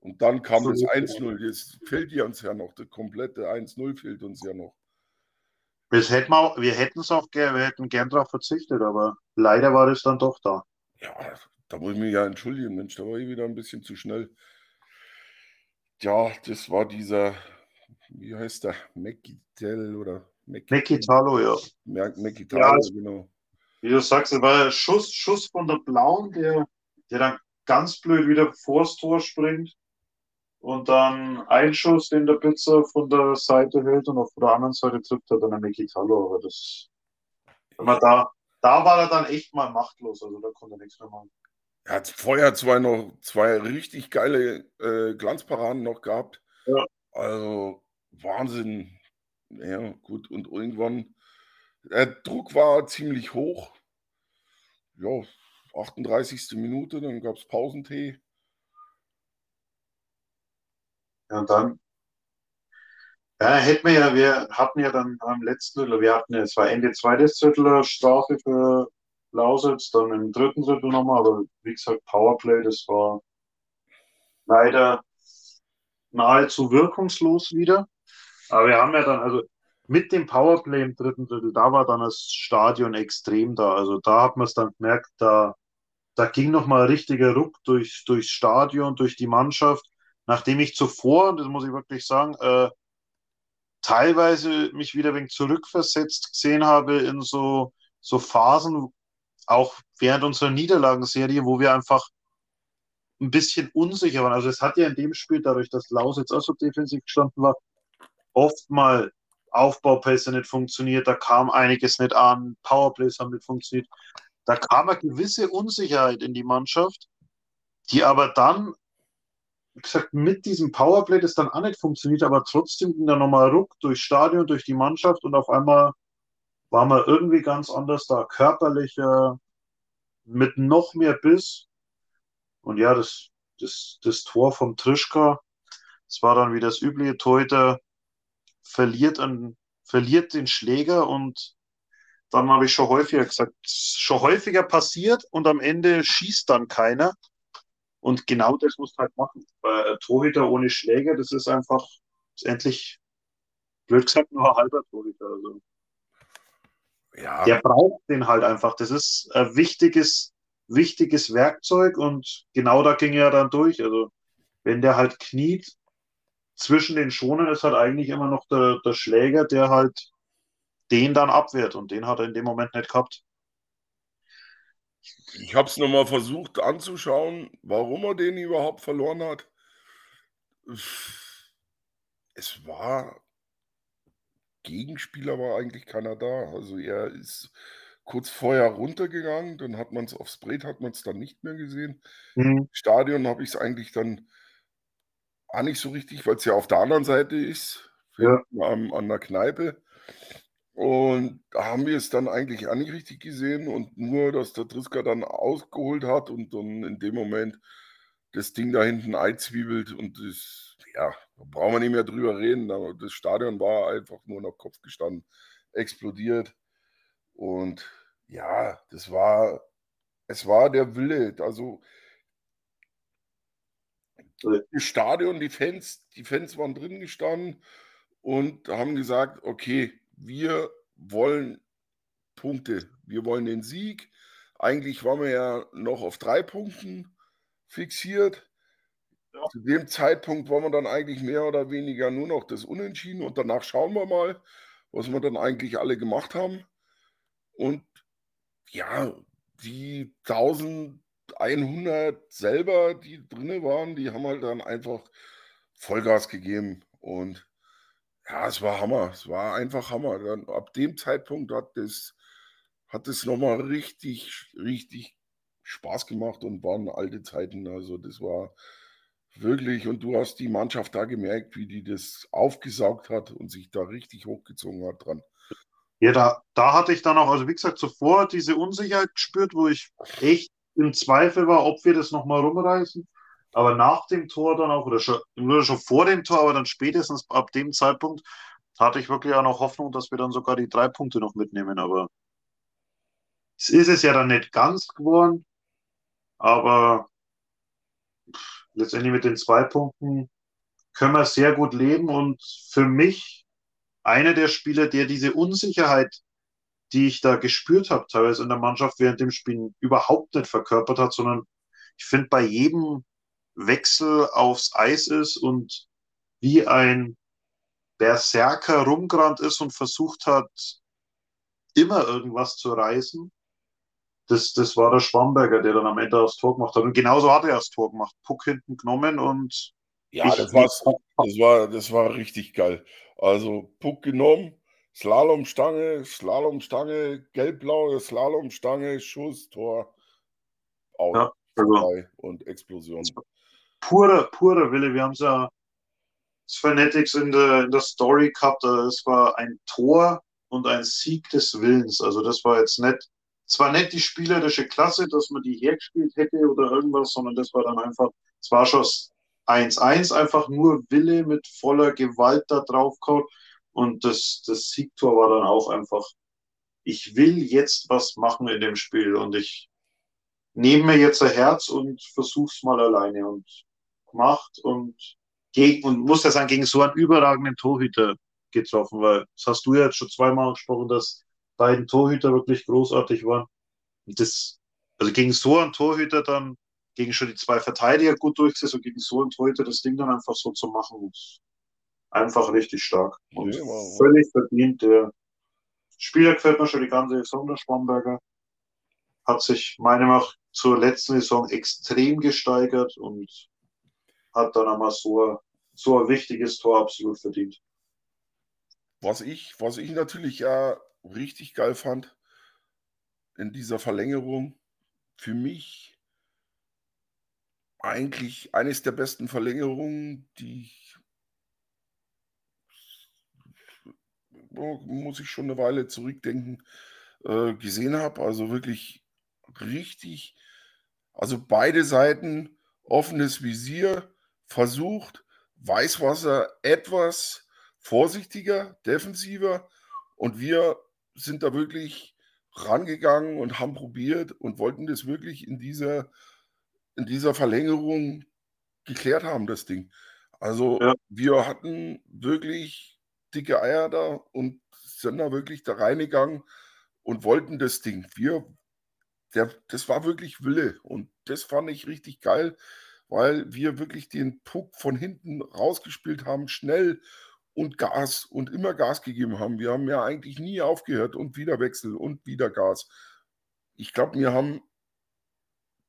Und dann kam so das 1-0. Jetzt fehlt ja uns ja noch. Das komplette 1-0 fehlt uns ja noch. Das hätten wir, wir hätten es auch wir hätten gern darauf verzichtet, aber leider war das dann doch da. Ja, da muss ich mich ja entschuldigen, Mensch, da war ich wieder ein bisschen zu schnell. Ja, das war dieser, wie heißt der? Mekitel oder Mekitalo, ja. Mekitalo, ja, genau. Wie du sagst, es war ein Schuss, Schuss von der Blauen, der, der dann ganz blöd wieder vors Tor springt. Und dann ein Schuss, den der Pizza von der Seite hält und auf der anderen Seite trifft er dann ein Mekitalo. Aber das, wenn man da, da war er dann echt mal machtlos, also da konnte er nichts mehr machen. Er hat vorher zwei noch zwei richtig geile äh, Glanzparaden noch gehabt. Ja. Also Wahnsinn. Ja, gut. Und irgendwann, der Druck war ziemlich hoch. Ja, 38. Minute, dann gab es Pausentee. Ja, und dann ja, hätten wir ja, wir hatten ja dann am letzten Drittel, wir hatten ja, es war Ende zweites Drittel Strafe für Lausitz, dann im dritten Drittel nochmal, aber wie gesagt, Powerplay, das war leider nahezu wirkungslos wieder. Aber wir haben ja dann, also mit dem Powerplay im dritten Drittel, da war dann das Stadion extrem da. Also da hat man es dann gemerkt, da, da ging nochmal ein richtiger Ruck durch, durchs Stadion, durch die Mannschaft. Nachdem ich zuvor, das muss ich wirklich sagen, äh, teilweise mich wieder ein wenig zurückversetzt gesehen habe in so, so Phasen, auch während unserer Niederlagenserie, wo wir einfach ein bisschen unsicher waren. Also es hat ja in dem Spiel, dadurch, dass Lausitz auch so defensiv gestanden war, oft mal Aufbaupässe nicht funktioniert, da kam einiges nicht an, Powerplays haben nicht funktioniert. Da kam eine gewisse Unsicherheit in die Mannschaft, die aber dann wie gesagt, mit diesem Powerplay, das dann auch nicht funktioniert, aber trotzdem ging da nochmal Ruck durchs Stadion, durch die Mannschaft und auf einmal war man irgendwie ganz anders da, körperlicher, mit noch mehr Biss. Und ja, das, das, das Tor vom Trischka, das war dann wie das übliche Torhüter, verliert, an, verliert den Schläger und dann habe ich schon häufiger gesagt, schon häufiger passiert und am Ende schießt dann keiner. Und genau das musst du halt machen. Bei Torhüter ohne Schläger, das ist einfach endlich, blöd gesagt, nur ein halber Torhüter. Also. Ja. Der braucht den halt einfach. Das ist ein wichtiges, wichtiges Werkzeug und genau da ging er dann durch. Also, wenn der halt kniet, zwischen den Schonen ist halt eigentlich immer noch der, der Schläger, der halt den dann abwehrt und den hat er in dem Moment nicht gehabt. Ich habe es nochmal versucht anzuschauen, warum er den überhaupt verloren hat. Es war, Gegenspieler war eigentlich keiner da. Also er ist kurz vorher runtergegangen, dann hat man es aufs Brett, hat man es dann nicht mehr gesehen. Mhm. Im Stadion habe ich es eigentlich dann auch nicht so richtig, weil es ja auf der anderen Seite ist, ja. an, an der Kneipe. Und da haben wir es dann eigentlich auch nicht richtig gesehen und nur, dass der Triska dann ausgeholt hat und dann in dem Moment das Ding da hinten einzwiebelt und das, ja, da brauchen wir nicht mehr drüber reden. Das Stadion war einfach nur noch Kopf gestanden, explodiert. Und ja, das war, es war der Wille. Also das Stadion, die Fans, die Fans waren drin gestanden und haben gesagt, okay, wir wollen Punkte, wir wollen den Sieg. Eigentlich waren wir ja noch auf drei Punkten fixiert. Ja. Zu dem Zeitpunkt waren wir dann eigentlich mehr oder weniger nur noch das Unentschieden und danach schauen wir mal, was wir dann eigentlich alle gemacht haben. Und ja, die 1100 selber, die drinne waren, die haben halt dann einfach Vollgas gegeben und ja, es war Hammer. Es war einfach Hammer. Dann, ab dem Zeitpunkt hat es hat es nochmal richtig, richtig Spaß gemacht und waren alte Zeiten. Also das war wirklich, und du hast die Mannschaft da gemerkt, wie die das aufgesaugt hat und sich da richtig hochgezogen hat dran. Ja, da, da hatte ich dann auch, also wie gesagt, zuvor diese Unsicherheit gespürt, wo ich echt im Zweifel war, ob wir das nochmal rumreißen. Aber nach dem Tor dann auch, oder schon, oder schon vor dem Tor, aber dann spätestens ab dem Zeitpunkt hatte ich wirklich auch noch Hoffnung, dass wir dann sogar die drei Punkte noch mitnehmen. Aber es ist es ja dann nicht ganz geworden. Aber letztendlich mit den zwei Punkten können wir sehr gut leben. Und für mich einer der Spieler, der diese Unsicherheit, die ich da gespürt habe, teilweise in der Mannschaft während dem Spiel überhaupt nicht verkörpert hat, sondern ich finde, bei jedem Wechsel aufs Eis ist und wie ein Berserker rumgerannt ist und versucht hat, immer irgendwas zu reißen. Das, das war der Schwamberger, der dann am Ende das Tor gemacht hat. Und genauso hat er das Tor gemacht. Puck hinten genommen und. Ja, das, das, war, das war richtig geil. Also Puck genommen, Slalomstange, Slalomstange, gelb-blaue Slalomstange, Schuss, Tor, Out, ja, also, und Explosion purer, purer Wille. Wir haben es ja das Fanatics in der, in der Story gehabt. Es war ein Tor und ein Sieg des Willens. Also das war jetzt nicht, zwar nicht die spielerische Klasse, dass man die hergespielt hätte oder irgendwas, sondern das war dann einfach, es war schon 1-1, einfach nur Wille mit voller Gewalt da drauf gehauen. Und das, das Siegtor war dann auch einfach, ich will jetzt was machen in dem Spiel und ich nehme mir jetzt ein Herz und versuch's mal alleine. Und gemacht und, gegen, und muss ja sagen, gegen so einen überragenden Torhüter getroffen, weil das hast du ja jetzt schon zweimal gesprochen, dass beiden Torhüter wirklich großartig waren. Und das, also gegen so einen Torhüter dann, gegen schon die zwei Verteidiger gut durchgesetzt und gegen so einen Torhüter das Ding dann einfach so zu machen, ist einfach richtig stark. Und ja, wow. völlig verdient. Der Spieler gefällt mir schon die ganze Saison, der Schwamberger. Hat sich meiner Meinung nach zur letzten Saison extrem gesteigert und hat dann einmal so, so ein wichtiges Tor absolut verdient. Was ich, was ich natürlich ja richtig geil fand in dieser Verlängerung, für mich eigentlich eines der besten Verlängerungen, die ich muss ich schon eine Weile zurückdenken, äh, gesehen habe. Also wirklich richtig, also beide Seiten offenes Visier, versucht, Weißwasser etwas vorsichtiger, defensiver und wir sind da wirklich rangegangen und haben probiert und wollten das wirklich in dieser, in dieser Verlängerung geklärt haben, das Ding. Also Ja. wir hatten wirklich dicke Eier da und sind da wirklich da reingegangen und wollten das Ding. Wir, der, das war wirklich Wille und das fand ich richtig geil, weil wir wirklich den Puck von hinten rausgespielt haben, schnell und Gas und immer Gas gegeben haben. Wir haben ja eigentlich nie aufgehört und wieder Wechsel und wieder Gas. Ich glaube, wir haben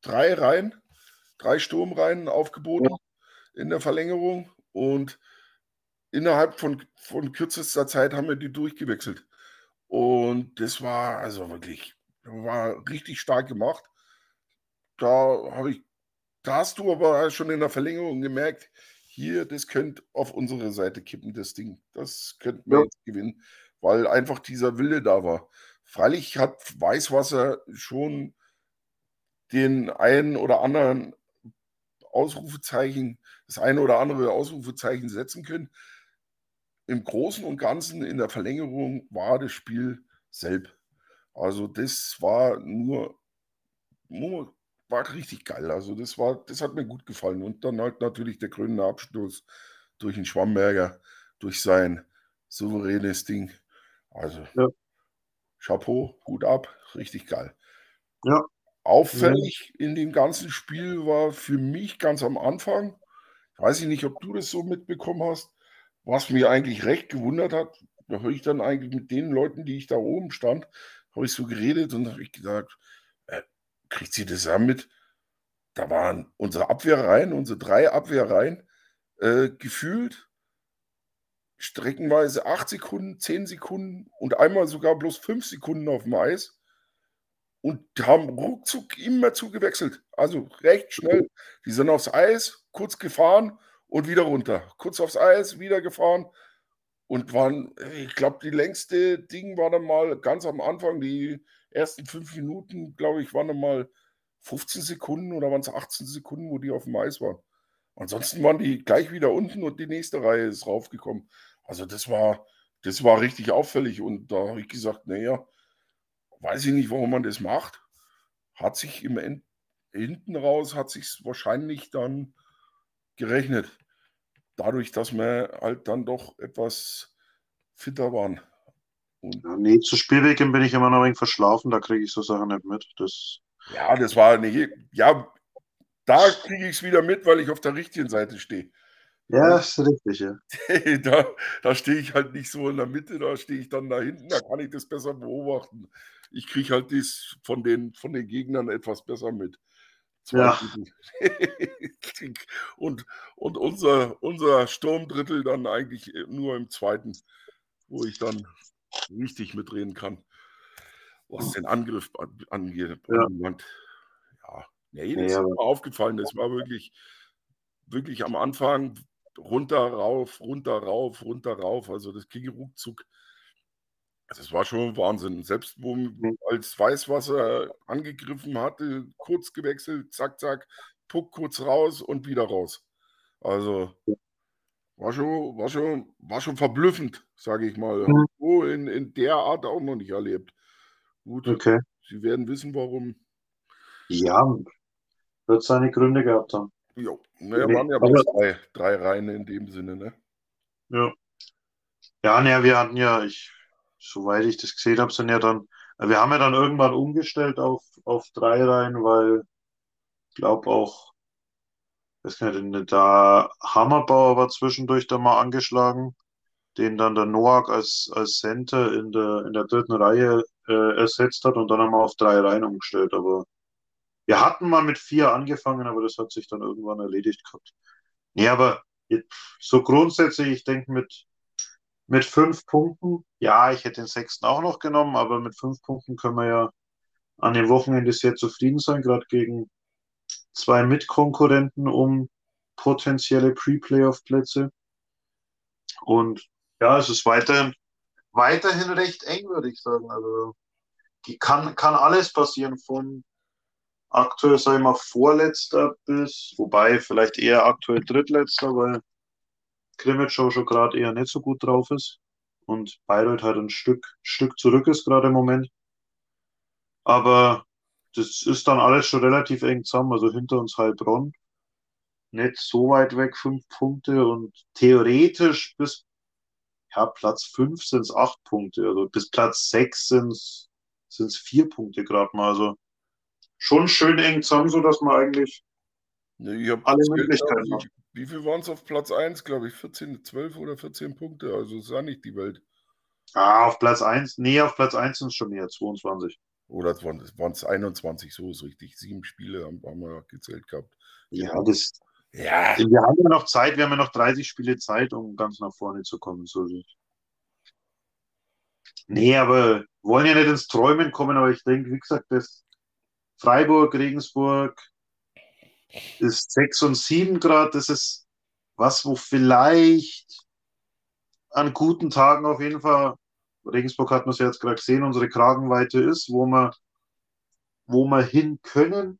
drei Reihen, drei Sturmreihen aufgeboten in der Verlängerung und innerhalb von, von kürzester Zeit haben wir die durchgewechselt. Und das war also wirklich, war richtig stark gemacht. Da habe ich, da hast du aber schon in der Verlängerung gemerkt, hier, das könnte auf unsere Seite kippen, das Ding. Das könnten wir Ja. jetzt gewinnen, weil einfach dieser Wille da war. Freilich hat Weißwasser schon den einen oder anderen Ausrufezeichen, das eine oder andere Ausrufezeichen setzen können. Im Großen und Ganzen in der Verlängerung war das Spiel selb. Also das war nur, nur war richtig geil. Also das war, das hat mir gut gefallen. Und dann halt natürlich der krönende Abschluss durch den Schwamberger, durch sein souveränes Ding. Also Ja. Chapeau, Hut ab, richtig geil. Ja. Auffällig in dem ganzen Spiel war für mich ganz am Anfang, ich weiß nicht, ob du das so mitbekommen hast, was mir eigentlich recht gewundert hat, da höre ich dann eigentlich mit den Leuten, die ich da oben stand, habe ich so geredet und habe ich gesagt, äh, kriegt sie das auch mit? Da waren unsere Abwehrreihen, unsere drei Abwehrreihen, äh, gefühlt streckenweise acht Sekunden, zehn Sekunden und einmal sogar bloß fünf Sekunden auf dem Eis und haben ruckzuck immer zugewechselt. Also recht schnell. Die sind aufs Eis, kurz gefahren und wieder runter. Kurz aufs Eis, wieder gefahren und waren, ich glaube, die längste Ding war dann mal ganz am Anfang, die ersten fünf Minuten, glaube ich, waren dann mal 15 Sekunden oder waren es 18 Sekunden, wo die auf dem Eis waren. Ansonsten waren die gleich wieder unten und die nächste Reihe ist raufgekommen. Also das war, das war richtig auffällig und da habe ich gesagt, naja, weiß ich nicht, warum man das macht. Hat sich im End, hinten raus, hat sich wahrscheinlich dann gerechnet. Dadurch, dass wir halt dann doch etwas fitter waren. Und Ja, nee, zu Spielwegen bin ich immer noch ein wenig verschlafen, da kriege ich so Sachen nicht mit. Das, ja, das war eine, ja, da kriege ich es wieder mit, weil ich auf der richtigen Seite stehe. ja, ist richtig, ja. da da stehe ich halt nicht so in der Mitte, da stehe ich dann da hinten, da kann ich das besser beobachten. Ich kriege halt das von den, von den Gegnern etwas besser mit. Ja. Und und unser, unser Sturmdrittel dann eigentlich nur im zweiten, wo ich dann richtig mitreden kann, was den Angriff an- angeht. Ja. Ja, nee, das Nee, ist mir aufgefallen. Das war wirklich, wirklich am Anfang runter, rauf, runter, rauf, runter, rauf. Also das ging ruckzuck. Das war schon Wahnsinn. Selbst wo Mhm. als Weißwasser angegriffen hatte, kurz gewechselt, zack, zack, Puck kurz raus und wieder raus. Also war schon, war schon, war schon verblüffend, sage ich mal. Mhm. So in, in der Art auch noch nicht erlebt. Gut, Okay. Sie werden wissen, warum. Ja, wird seine Gründe gehabt haben. Jo, naja, Nee, waren ja bloß drei, drei Reihen in dem Sinne, ne? Ja. Ja, naja, wir hatten ja, ich, soweit ich das gesehen habe, sind ja dann, wir haben ja dann irgendwann umgestellt auf, auf drei Reihen, weil ich glaube auch, weiß nicht, der Hammerbauer war zwischendurch da mal angeschlagen, den dann der Noack als, als Center in der, in der dritten Reihe äh, ersetzt hat und dann haben wir auf drei Reihen umgestellt. Aber wir hatten mal mit vier angefangen, aber das hat sich dann irgendwann erledigt gehabt. Nee, aber so grundsätzlich, ich denke mit, mit fünf Punkten, ja, ich hätte den sechsten auch noch genommen, aber mit fünf Punkten können wir ja an dem Wochenende sehr zufrieden sein, gerade gegen, zwei Mitkonkurrenten um potenzielle Pre-Playoff-Plätze. Und ja, es ist weiterhin, weiterhin recht eng, würde ich sagen. Also kann, kann alles passieren von aktuell, sag ich mal, Vorletzter bis, wobei vielleicht eher aktuell Drittletzter, weil Krimitschau schon gerade eher nicht so gut drauf ist und Bayreuth halt ein Stück, Stück zurück ist gerade im Moment. Aber das ist dann alles schon relativ eng zusammen, also hinter uns Heilbronn. Nicht so weit weg, fünf Punkte und theoretisch bis ja, Platz fünf sind es acht Punkte, also bis Platz sechs sind es vier Punkte gerade mal. Also schon schön eng zusammen, sodass man eigentlich ich alle Möglichkeiten hat. Wie viel waren es auf Platz 1, glaube ich? 14, 12 oder 14 Punkte, also ist ja nicht die Welt. Ah, auf Platz 1, nee, auf Platz 1 sind es schon mehr, 22. Oder waren es 21, so ist richtig. Sieben Spiele haben, haben wir gezählt gehabt. Ja, das. Ja. Wir haben ja noch Zeit, wir haben ja noch 30 Spiele Zeit, um ganz nach vorne zu kommen. So. Nee, aber wollen ja nicht ins Träumen kommen, aber ich denke, wie gesagt, das Freiburg, Regensburg ist 6 und 7 Grad. Das ist was, wo vielleicht an guten Tagen auf jeden Fall Regensburg hat man es ja jetzt gerade gesehen, unsere Kragenweite ist, wo wir, wo wir hin können,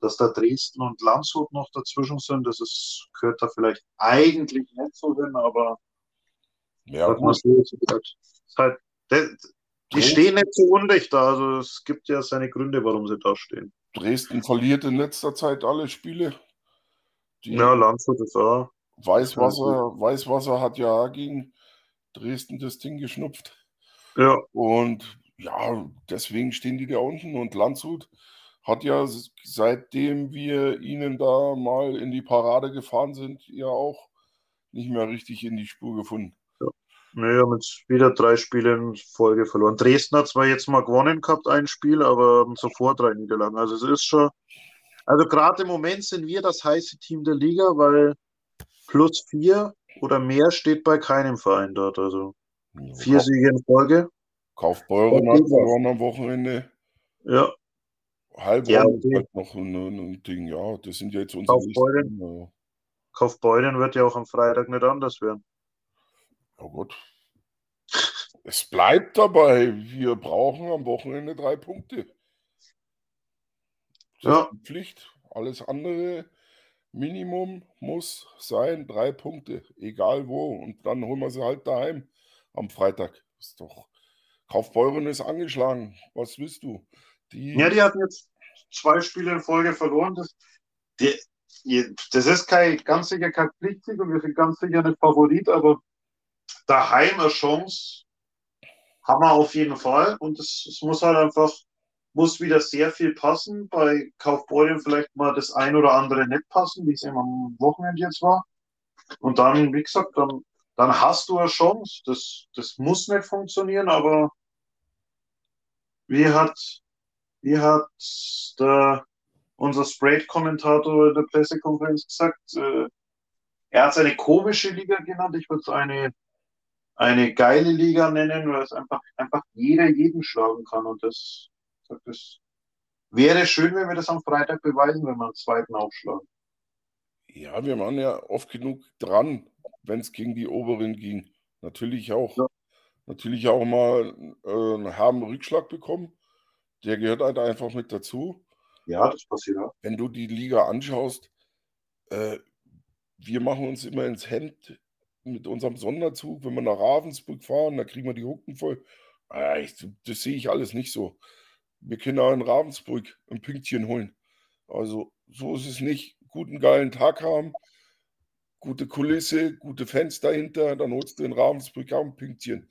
dass da Dresden und Landshut noch dazwischen sind, das ist, gehört da vielleicht eigentlich nicht so hin, aber ja, gut. So, halt, die stehen nicht so undicht da, also es gibt ja seine Gründe, warum sie da stehen. Dresden verliert in letzter Zeit alle Spiele. Die ja, Landshut ist auch. Weißwasser, Weißwasser hat ja gegen Dresden das Ding geschnupft. Ja. Und ja, deswegen stehen die da unten. Und Landshut hat ja, seitdem wir ihnen da mal in die Parade gefahren sind, ja auch nicht mehr richtig in die Spur gefunden. Nee, haben jetzt wieder drei Spiele in Folge verloren. Dresden hat zwar jetzt mal gewonnen gehabt, ein Spiel, aber sofort drei Niederlagen. Also es ist schon, also gerade im Moment sind wir das heiße Team der Liga, weil plus vier oder mehr steht bei keinem Verein dort. Also vier Kauf, Siege in Folge. Kaufbeuren hat am Wochenende. Ja. Heilbronn ja, okay. halt noch ein, ein, Ding, ja. Das sind jetzt unsere Kaufbeuren. Kaufbeuren wird ja auch am Freitag nicht anders werden. Ja gut. Es bleibt dabei, wir brauchen am Wochenende drei Punkte. Das ja. Pflicht. Alles andere Minimum muss sein drei Punkte, egal wo. Und dann holen wir sie halt daheim am Freitag. ist doch. Kaufbeuren ist angeschlagen. Was willst du? Die ja, die hatten jetzt zwei Spiele in Folge verloren. Das, die, das ist kein, ganz sicher kein Pflichtsieg und wir sind ganz sicher nicht Favorit, aber daheim eine Chance haben wir auf jeden Fall. Und es muss halt einfach muss wieder sehr viel passen. Bei Kaufbeuren vielleicht mal das ein oder andere nicht passen, wie es eben am Wochenende jetzt war. Und dann, wie gesagt, dann, dann hast du eine Chance. Das, das muss nicht funktionieren, aber wie hat, wie hat der, unser Sprayed-Kommentator in der Pressekonferenz gesagt, äh, er hat es eine komische Liga genannt. Ich würde es eine, eine geile Liga nennen, weil es einfach, einfach jeder jeden schlagen kann. Und das, das wäre schön, wenn wir das am Freitag beweisen, wenn wir einen zweiten aufschlagen. Ja, wir waren ja oft genug dran, wenn es gegen die Oberen ging. Natürlich auch. Ja. Natürlich auch mal äh, einen harten Rückschlag bekommen. Der gehört halt einfach mit dazu. Ja, das passiert auch. Wenn du die Liga anschaust, äh, wir machen uns immer ins Hemd mit unserem Sonderzug, wenn wir nach Ravensburg fahren, da kriegen wir die Hucken voll. Äh, ich, das sehe ich alles nicht so wir können auch in Ravensburg ein Pünktchen holen. Also so ist es nicht. Guten, geilen Tag haben, gute Kulisse, gute Fans dahinter, dann holst du in Ravensburg auch ein Pünktchen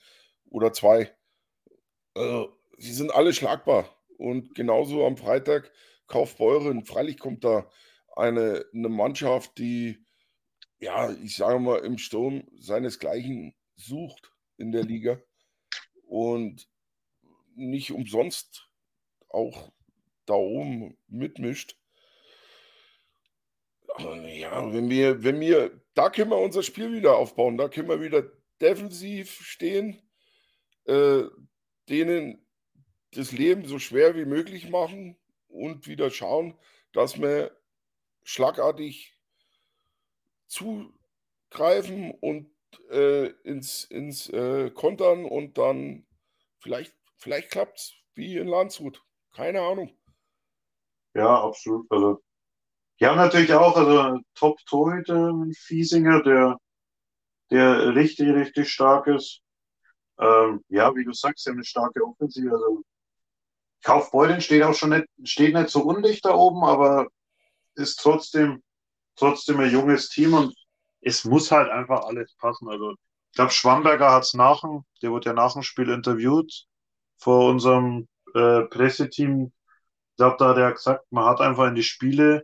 oder zwei. Also, sie sind alle schlagbar. Und genauso am Freitag Kaufbeuren. Freilich kommt da eine, eine Mannschaft, die, ja, ich sage mal, im Sturm seinesgleichen sucht in der Liga. Und nicht umsonst auch da oben mitmischt. Ja, wenn wir, wenn wir, da können wir unser Spiel wieder aufbauen, da können wir wieder defensiv stehen, äh, denen das Leben so schwer wie möglich machen und wieder schauen, dass wir schlagartig zugreifen und äh, ins, ins äh, Kontern und dann vielleicht, vielleicht klappt es wie in Landshut. Keine Ahnung. Ja, absolut. Also, die haben natürlich auch also Top-Torhüter, Fiesinger, der, der richtig, richtig stark ist. Ähm, ja, wie du sagst, haben eine starke Offensive. Also Kaufbeuren steht auch schon nicht, steht nicht so undicht da oben, aber ist trotzdem, trotzdem ein junges Team und es muss halt einfach alles passen. Also ich glaube, Schwamberger hat es nach dem, der wurde ja nach dem Spiel interviewt vor unserem äh, Presseteam. Ich glaube, da hat er gesagt, man hat einfach in die Spiele,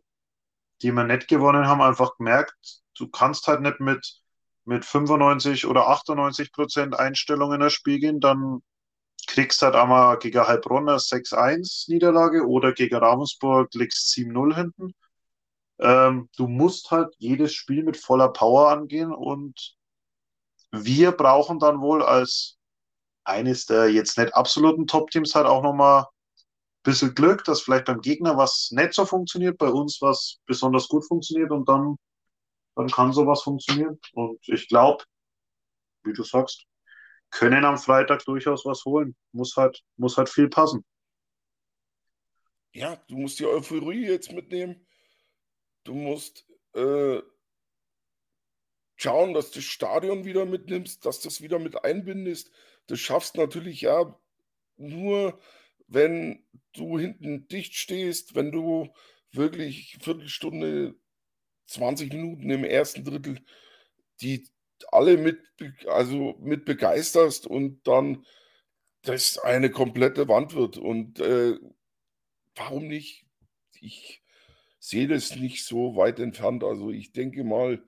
die wir nicht gewonnen haben, einfach gemerkt, du kannst halt nicht mit, mit 95 oder 98 Prozent Einstellung in das Spiel gehen, dann kriegst halt einmal gegen Heilbronn 6-1 Niederlage oder gegen Ravensburg liegst 7-0 hinten. Ähm, du musst halt jedes Spiel mit voller Power angehen und wir brauchen dann wohl als eines der jetzt nicht absoluten Top-Teams halt auch nochmal ein bisschen Glück, dass vielleicht beim Gegner was nicht so funktioniert, bei uns was besonders gut funktioniert und dann, dann kann sowas funktionieren. Und ich glaube, wie du sagst, können am Freitag durchaus was holen. Muss halt, muss halt viel passen. Ja, du musst die Euphorie jetzt mitnehmen. Du musst äh, schauen, dass du das Stadion wieder mitnimmst, dass du das wieder mit einbindest. Das schaffst natürlich ja nur, wenn du hinten dicht stehst, wenn du wirklich Viertelstunde, 20 Minuten im ersten Drittel die alle mit, also mit begeisterst und dann das eine komplette Wand wird. Und äh, warum nicht? Ich sehe das nicht so weit entfernt. Also ich denke mal,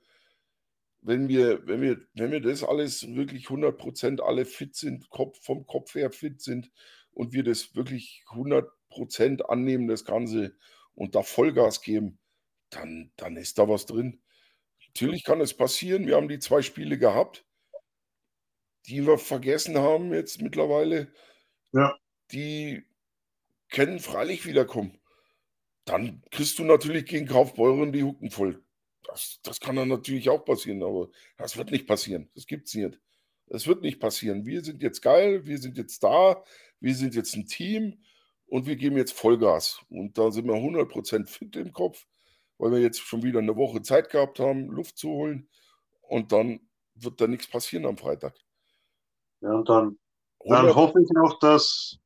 wenn wir, wenn wir, wenn wir das alles wirklich 100% alle fit sind, Kopf, vom Kopf her fit sind und wir das wirklich 100% annehmen, das Ganze, und da Vollgas geben, dann, dann ist da was drin. Natürlich kann es passieren. Wir haben die zwei Spiele gehabt, die wir vergessen haben jetzt mittlerweile. Ja. Die können freilich wiederkommen. Dann kriegst du natürlich gegen Kaufbeuren die Hucken voll. Das, das kann dann natürlich auch passieren, aber das wird nicht passieren. Das gibt es nicht. Das wird nicht passieren. Wir sind jetzt geil, wir sind jetzt da, wir sind jetzt ein Team und wir geben jetzt Vollgas. Und da sind wir 100% fit im Kopf weil wir jetzt schon wieder eine Woche Zeit gehabt haben, Luft zu holen. Und dann wird da nichts passieren am Freitag. Ja, und dann, dann hoffe ich noch, dass,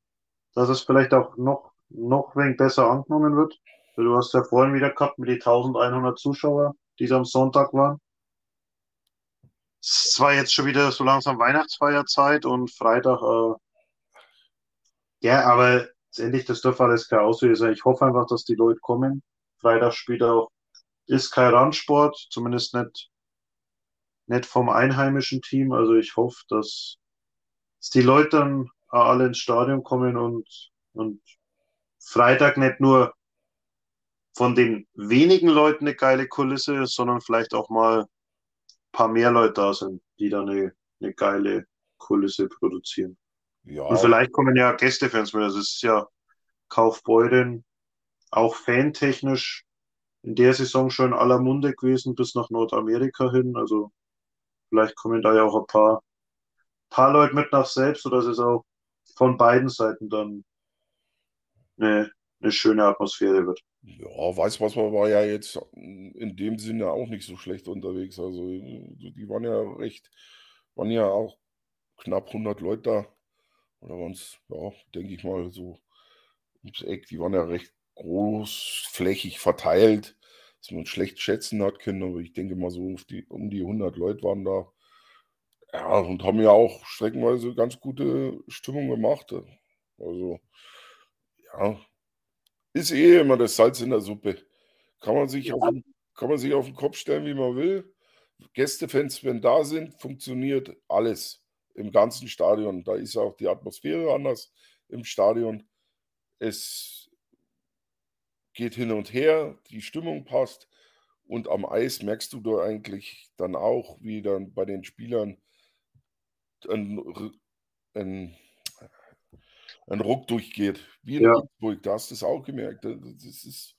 dass es vielleicht auch noch, noch wenig besser angenommen wird. Du hast ja vorhin wieder gehabt mit die 1100 Zuschauer, die am Sonntag waren. Es war jetzt schon wieder so langsam Weihnachtsfeierzeit und Freitag. Äh, ja, aber letztendlich, das dürfte alles kein Ausrede sein. Ich hoffe einfach, dass die Leute kommen. Freitag spielt auch, ist kein Randsport, zumindest nicht, nicht vom einheimischen Team. Also ich hoffe, dass die Leute dann alle ins Stadion kommen und, und Freitag nicht nur von den wenigen Leuten eine geile Kulisse ist, sondern vielleicht auch mal ein paar mehr Leute da sind, die dann eine, eine geile Kulisse produzieren. Ja. Und vielleicht kommen ja Gästefans mit. Also es ist ja Kaufbeuren auch fantechnisch in der Saison schon in aller Munde gewesen bis nach Nordamerika hin. Also vielleicht kommen da ja auch ein paar, paar Leute mit nach selbst, sodass es auch von beiden Seiten dann eine, eine schöne Atmosphäre wird. Ja, weiß was man war ja jetzt in dem Sinne auch nicht so schlecht unterwegs. Also die waren ja recht, waren ja auch knapp 100 Leute da. Oder waren es, ja, denke ich mal, so ums Eck. Die waren ja recht großflächig verteilt, dass man schlecht schätzen hat können, aber ich denke mal so die, um die 100 Leute waren da. Ja, und haben ja auch streckenweise ganz gute Stimmung gemacht. Also, ja, ist eh immer das Salz in der Suppe. Kann man sich, auf, kann man sich auf den Kopf stellen, wie man will. Gästefans, wenn da sind, funktioniert alles im ganzen Stadion. Da ist auch die Atmosphäre anders im Stadion. Es geht hin und her, die Stimmung passt und am Eis merkst du da eigentlich dann auch, wie dann bei den Spielern ein, ein, ein Ruck durchgeht, wie in ja. Duisburg. Da hast du es auch gemerkt. Das ist,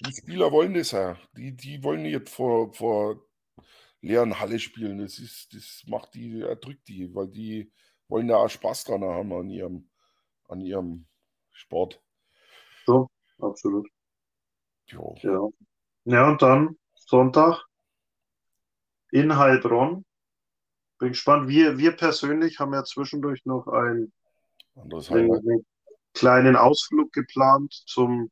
die Spieler wollen das ja. Die, die wollen nicht vor, vor leeren Halle spielen. Das, ist, das macht die, erdrückt die, weil die wollen ja auch Spaß dran haben an ihrem, an ihrem Sport. So, absolut. Jo. Ja. Ja, und dann Sonntag in Heilbronn. Bin gespannt. Wir, wir persönlich haben ja zwischendurch noch ein, Anderes einen, einen kleinen Ausflug geplant zum,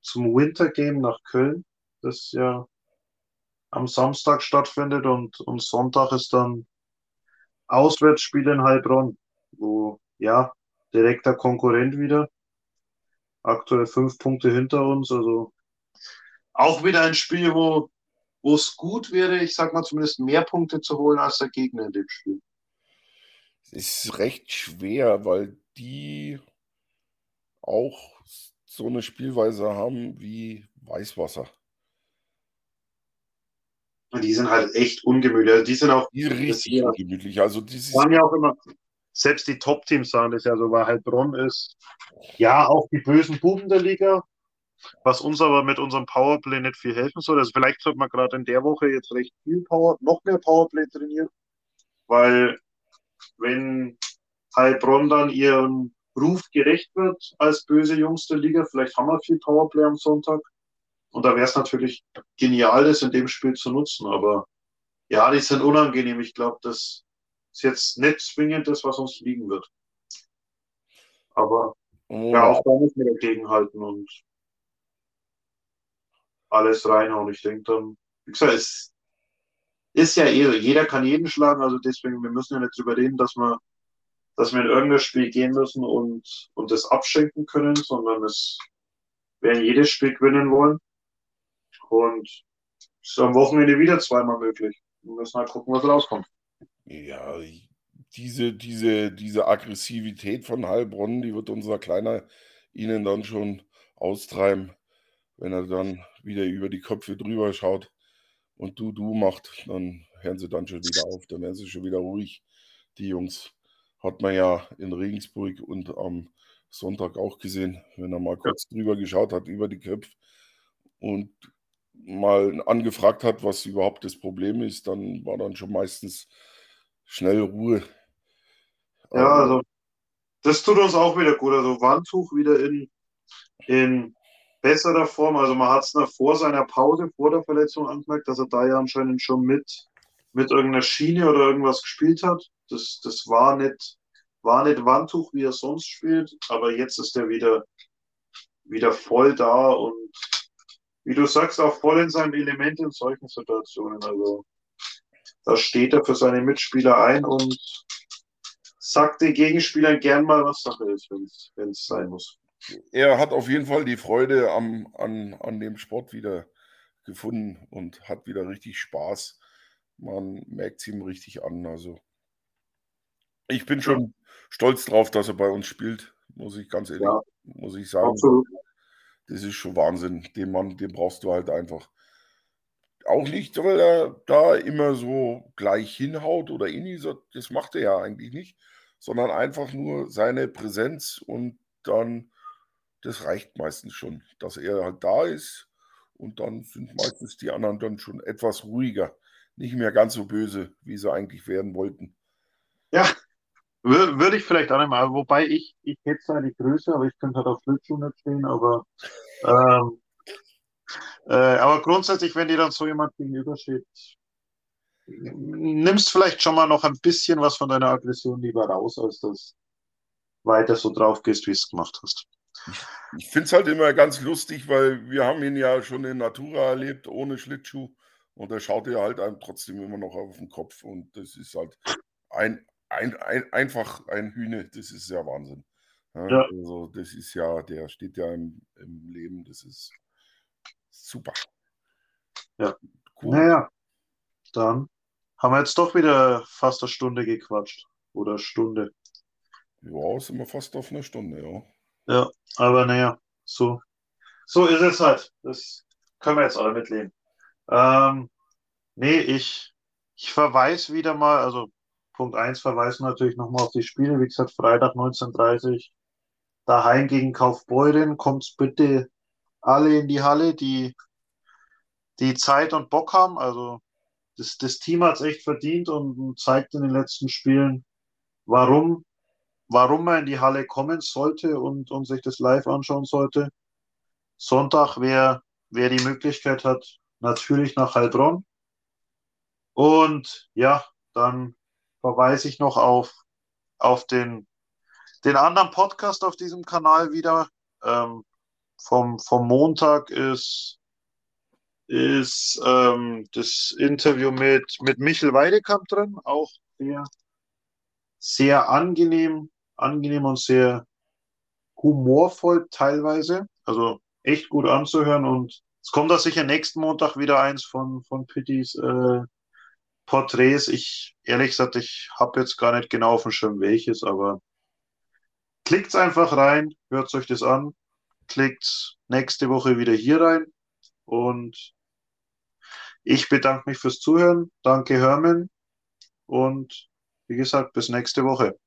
zum Winter Game nach Köln, das ja am Samstag stattfindet und, und Sonntag ist dann Auswärtsspiel in Heilbronn, wo ja direkter Konkurrent wieder. Aktuell fünf Punkte hinter uns, also auch wieder ein Spiel, wo wo es gut wäre, ich sag mal zumindest mehr Punkte zu holen als der Gegner in dem Spiel. Es ist recht schwer, weil die auch so eine Spielweise haben wie Weißwasser. Und die sind halt echt ungemütlich. Also die sind auch, Die richtig ungemütlich. Also dieses, waren ja auch immer, selbst die Top-Teams sagen das ja so, weil Heilbronn ist ja auch die bösen Buben der Liga, was uns aber mit unserem Powerplay nicht viel helfen soll. Also vielleicht sollte man gerade in der Woche jetzt recht viel Power, noch mehr Powerplay trainieren, weil wenn Heilbronn dann ihrem Ruf gerecht wird als böse Jungs der Liga, vielleicht haben wir viel Powerplay am Sonntag. Und da wäre es natürlich genial, das in dem Spiel zu nutzen. Aber ja, die sind unangenehm. Ich glaube, das ist jetzt nicht zwingend das, was uns liegen wird. Aber oh, ja, auch da müssen wir dagegenhalten und alles reinhauen. Ich denke dann, wie gesagt, es ist ja eh jeder kann jeden schlagen, also deswegen, wir müssen ja nicht drüber reden, dass wir, dass wir in irgendein Spiel gehen müssen und, und das abschenken können, sondern es werden jedes Spiel gewinnen wollen. Und es ist am Wochenende wieder zweimal möglich. Wir müssen halt gucken, was rauskommt. ja, diese, diese, diese Aggressivität von Heilbronn, die wird unser Kleiner ihnen dann schon austreiben, wenn er dann wieder über die Köpfe drüber schaut und du, du macht, dann hören sie dann schon wieder auf, dann werden sie schon wieder ruhig. Die Jungs hat man ja in Regensburg und am Sonntag auch gesehen, wenn er mal kurz drüber geschaut hat, über die Köpfe und mal angefragt hat, was überhaupt das Problem ist, dann war dann schon meistens schnell Ruhe. Ja, also das tut uns auch wieder gut. Also Wandtuch wieder in, in besserer Form. Also man hat es noch vor seiner Pause, vor der Verletzung angemerkt, dass er da ja anscheinend schon mit, mit irgendeiner Schiene oder irgendwas gespielt hat. Das, das war nicht, war nicht Wandtuch, wie er sonst spielt, aber jetzt ist er wieder, wieder voll da und wie du sagst, auch voll in seinem Element in solchen Situationen. Also da steht er für seine Mitspieler ein und sagt den Gegenspielern gern mal, was Sache ist, wenn es sein muss. er hat auf jeden Fall die Freude am, an, an dem Sport wieder gefunden und hat wieder richtig Spaß. Man merkt es ihm richtig an. Also ich bin schon stolz drauf, dass er bei uns spielt, muss ich ganz ehrlich, Ja. muss ich sagen. Absolut. Das ist schon Wahnsinn. Den Mann, den brauchst du halt einfach. Auch nicht, weil er da immer so gleich hinhaut oder so, das macht er ja eigentlich nicht, sondern einfach nur seine Präsenz und dann, das reicht meistens schon, dass er halt da ist und dann sind meistens die anderen dann schon etwas ruhiger, nicht mehr ganz so böse, wie sie eigentlich werden wollten. Ja, wür- würde ich vielleicht auch nicht mal, wobei ich, ich hätte zwar die Größe, aber ich könnte halt auf Schlittschuh nicht stehen, aber, ähm, äh, aber grundsätzlich, wenn dir dann so jemand gegenübersteht, nimmst vielleicht schon mal noch ein bisschen was von deiner Aggression lieber raus, als dass weiter so drauf gehst, wie es gemacht hast. Ich finde es halt immer ganz lustig, weil wir haben ihn ja schon in Natura erlebt, ohne Schlittschuh. Und er schaut ja halt einem trotzdem immer noch auf den Kopf. Und das ist halt ein, ein, ein, einfach ein Hühne. Das ist ja Wahnsinn. Ja, Ja. Also das ist ja, der steht ja im, im Leben. Das ist super. Ja. Cool. Naja, dann haben wir jetzt doch wieder fast eine Stunde gequatscht. Oder Stunde. Ja, sind wir fast auf eine Stunde, ja. Ja, aber naja, so, so ist es halt. Das können wir jetzt alle mitleben. Ähm, nee, ich, ich verweise wieder mal, also Punkt 1 verweisen natürlich nochmal auf die Spiele. Wie gesagt, Freitag 19.30 daheim gegen Kaufbeuren. Kommt bitte alle in die Halle, die, die Zeit und Bock haben. Also das, das Team hat es echt verdient und zeigt in den letzten Spielen, warum, warum man in die Halle kommen sollte und, und sich das live anschauen sollte. Sonntag, wer, wer die Möglichkeit hat, natürlich nach Heilbronn. Und ja, dann verweise ich noch auf, auf den, den anderen Podcast auf diesem Kanal wieder. Ähm, vom, vom Montag ist, ist ähm, das Interview mit, mit Michel Weidekamp drin, auch sehr, sehr angenehm, angenehm und sehr humorvoll teilweise. Also echt gut anzuhören und es kommt da sicher nächsten Montag wieder eins von, von Pittys äh, Porträts. Ich, ehrlich gesagt, ich habe jetzt gar nicht genau auf dem Schirm welches, aber klickt's einfach rein, hört euch das an, klickt nächste Woche wieder hier rein und ich bedanke mich fürs Zuhören. Danke, Hermann. Und wie gesagt, bis nächste Woche.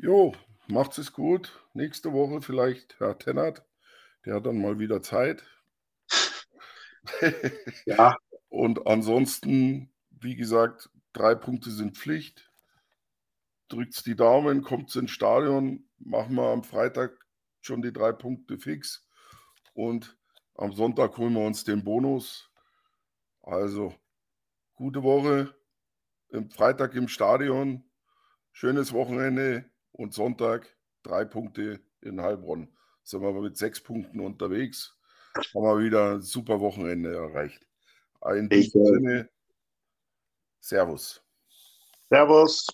Jo, macht's es gut. Nächste Woche vielleicht Herr Tennert. Der hat dann mal wieder Zeit. ja. Und ansonsten, wie gesagt, drei Punkte sind Pflicht. Drückt's die Daumen, kommt's ins Stadion, machen wir am Freitag schon die drei Punkte fix. Und am Sonntag holen wir uns den Bonus. Also, gute Woche. Am Freitag im Stadion. Schönes Wochenende und Sonntag drei Punkte in Heilbronn. Sind wir mit sechs Punkten unterwegs. Haben wir wieder ein super Wochenende erreicht. In diesem Sinne, Servus. Servus.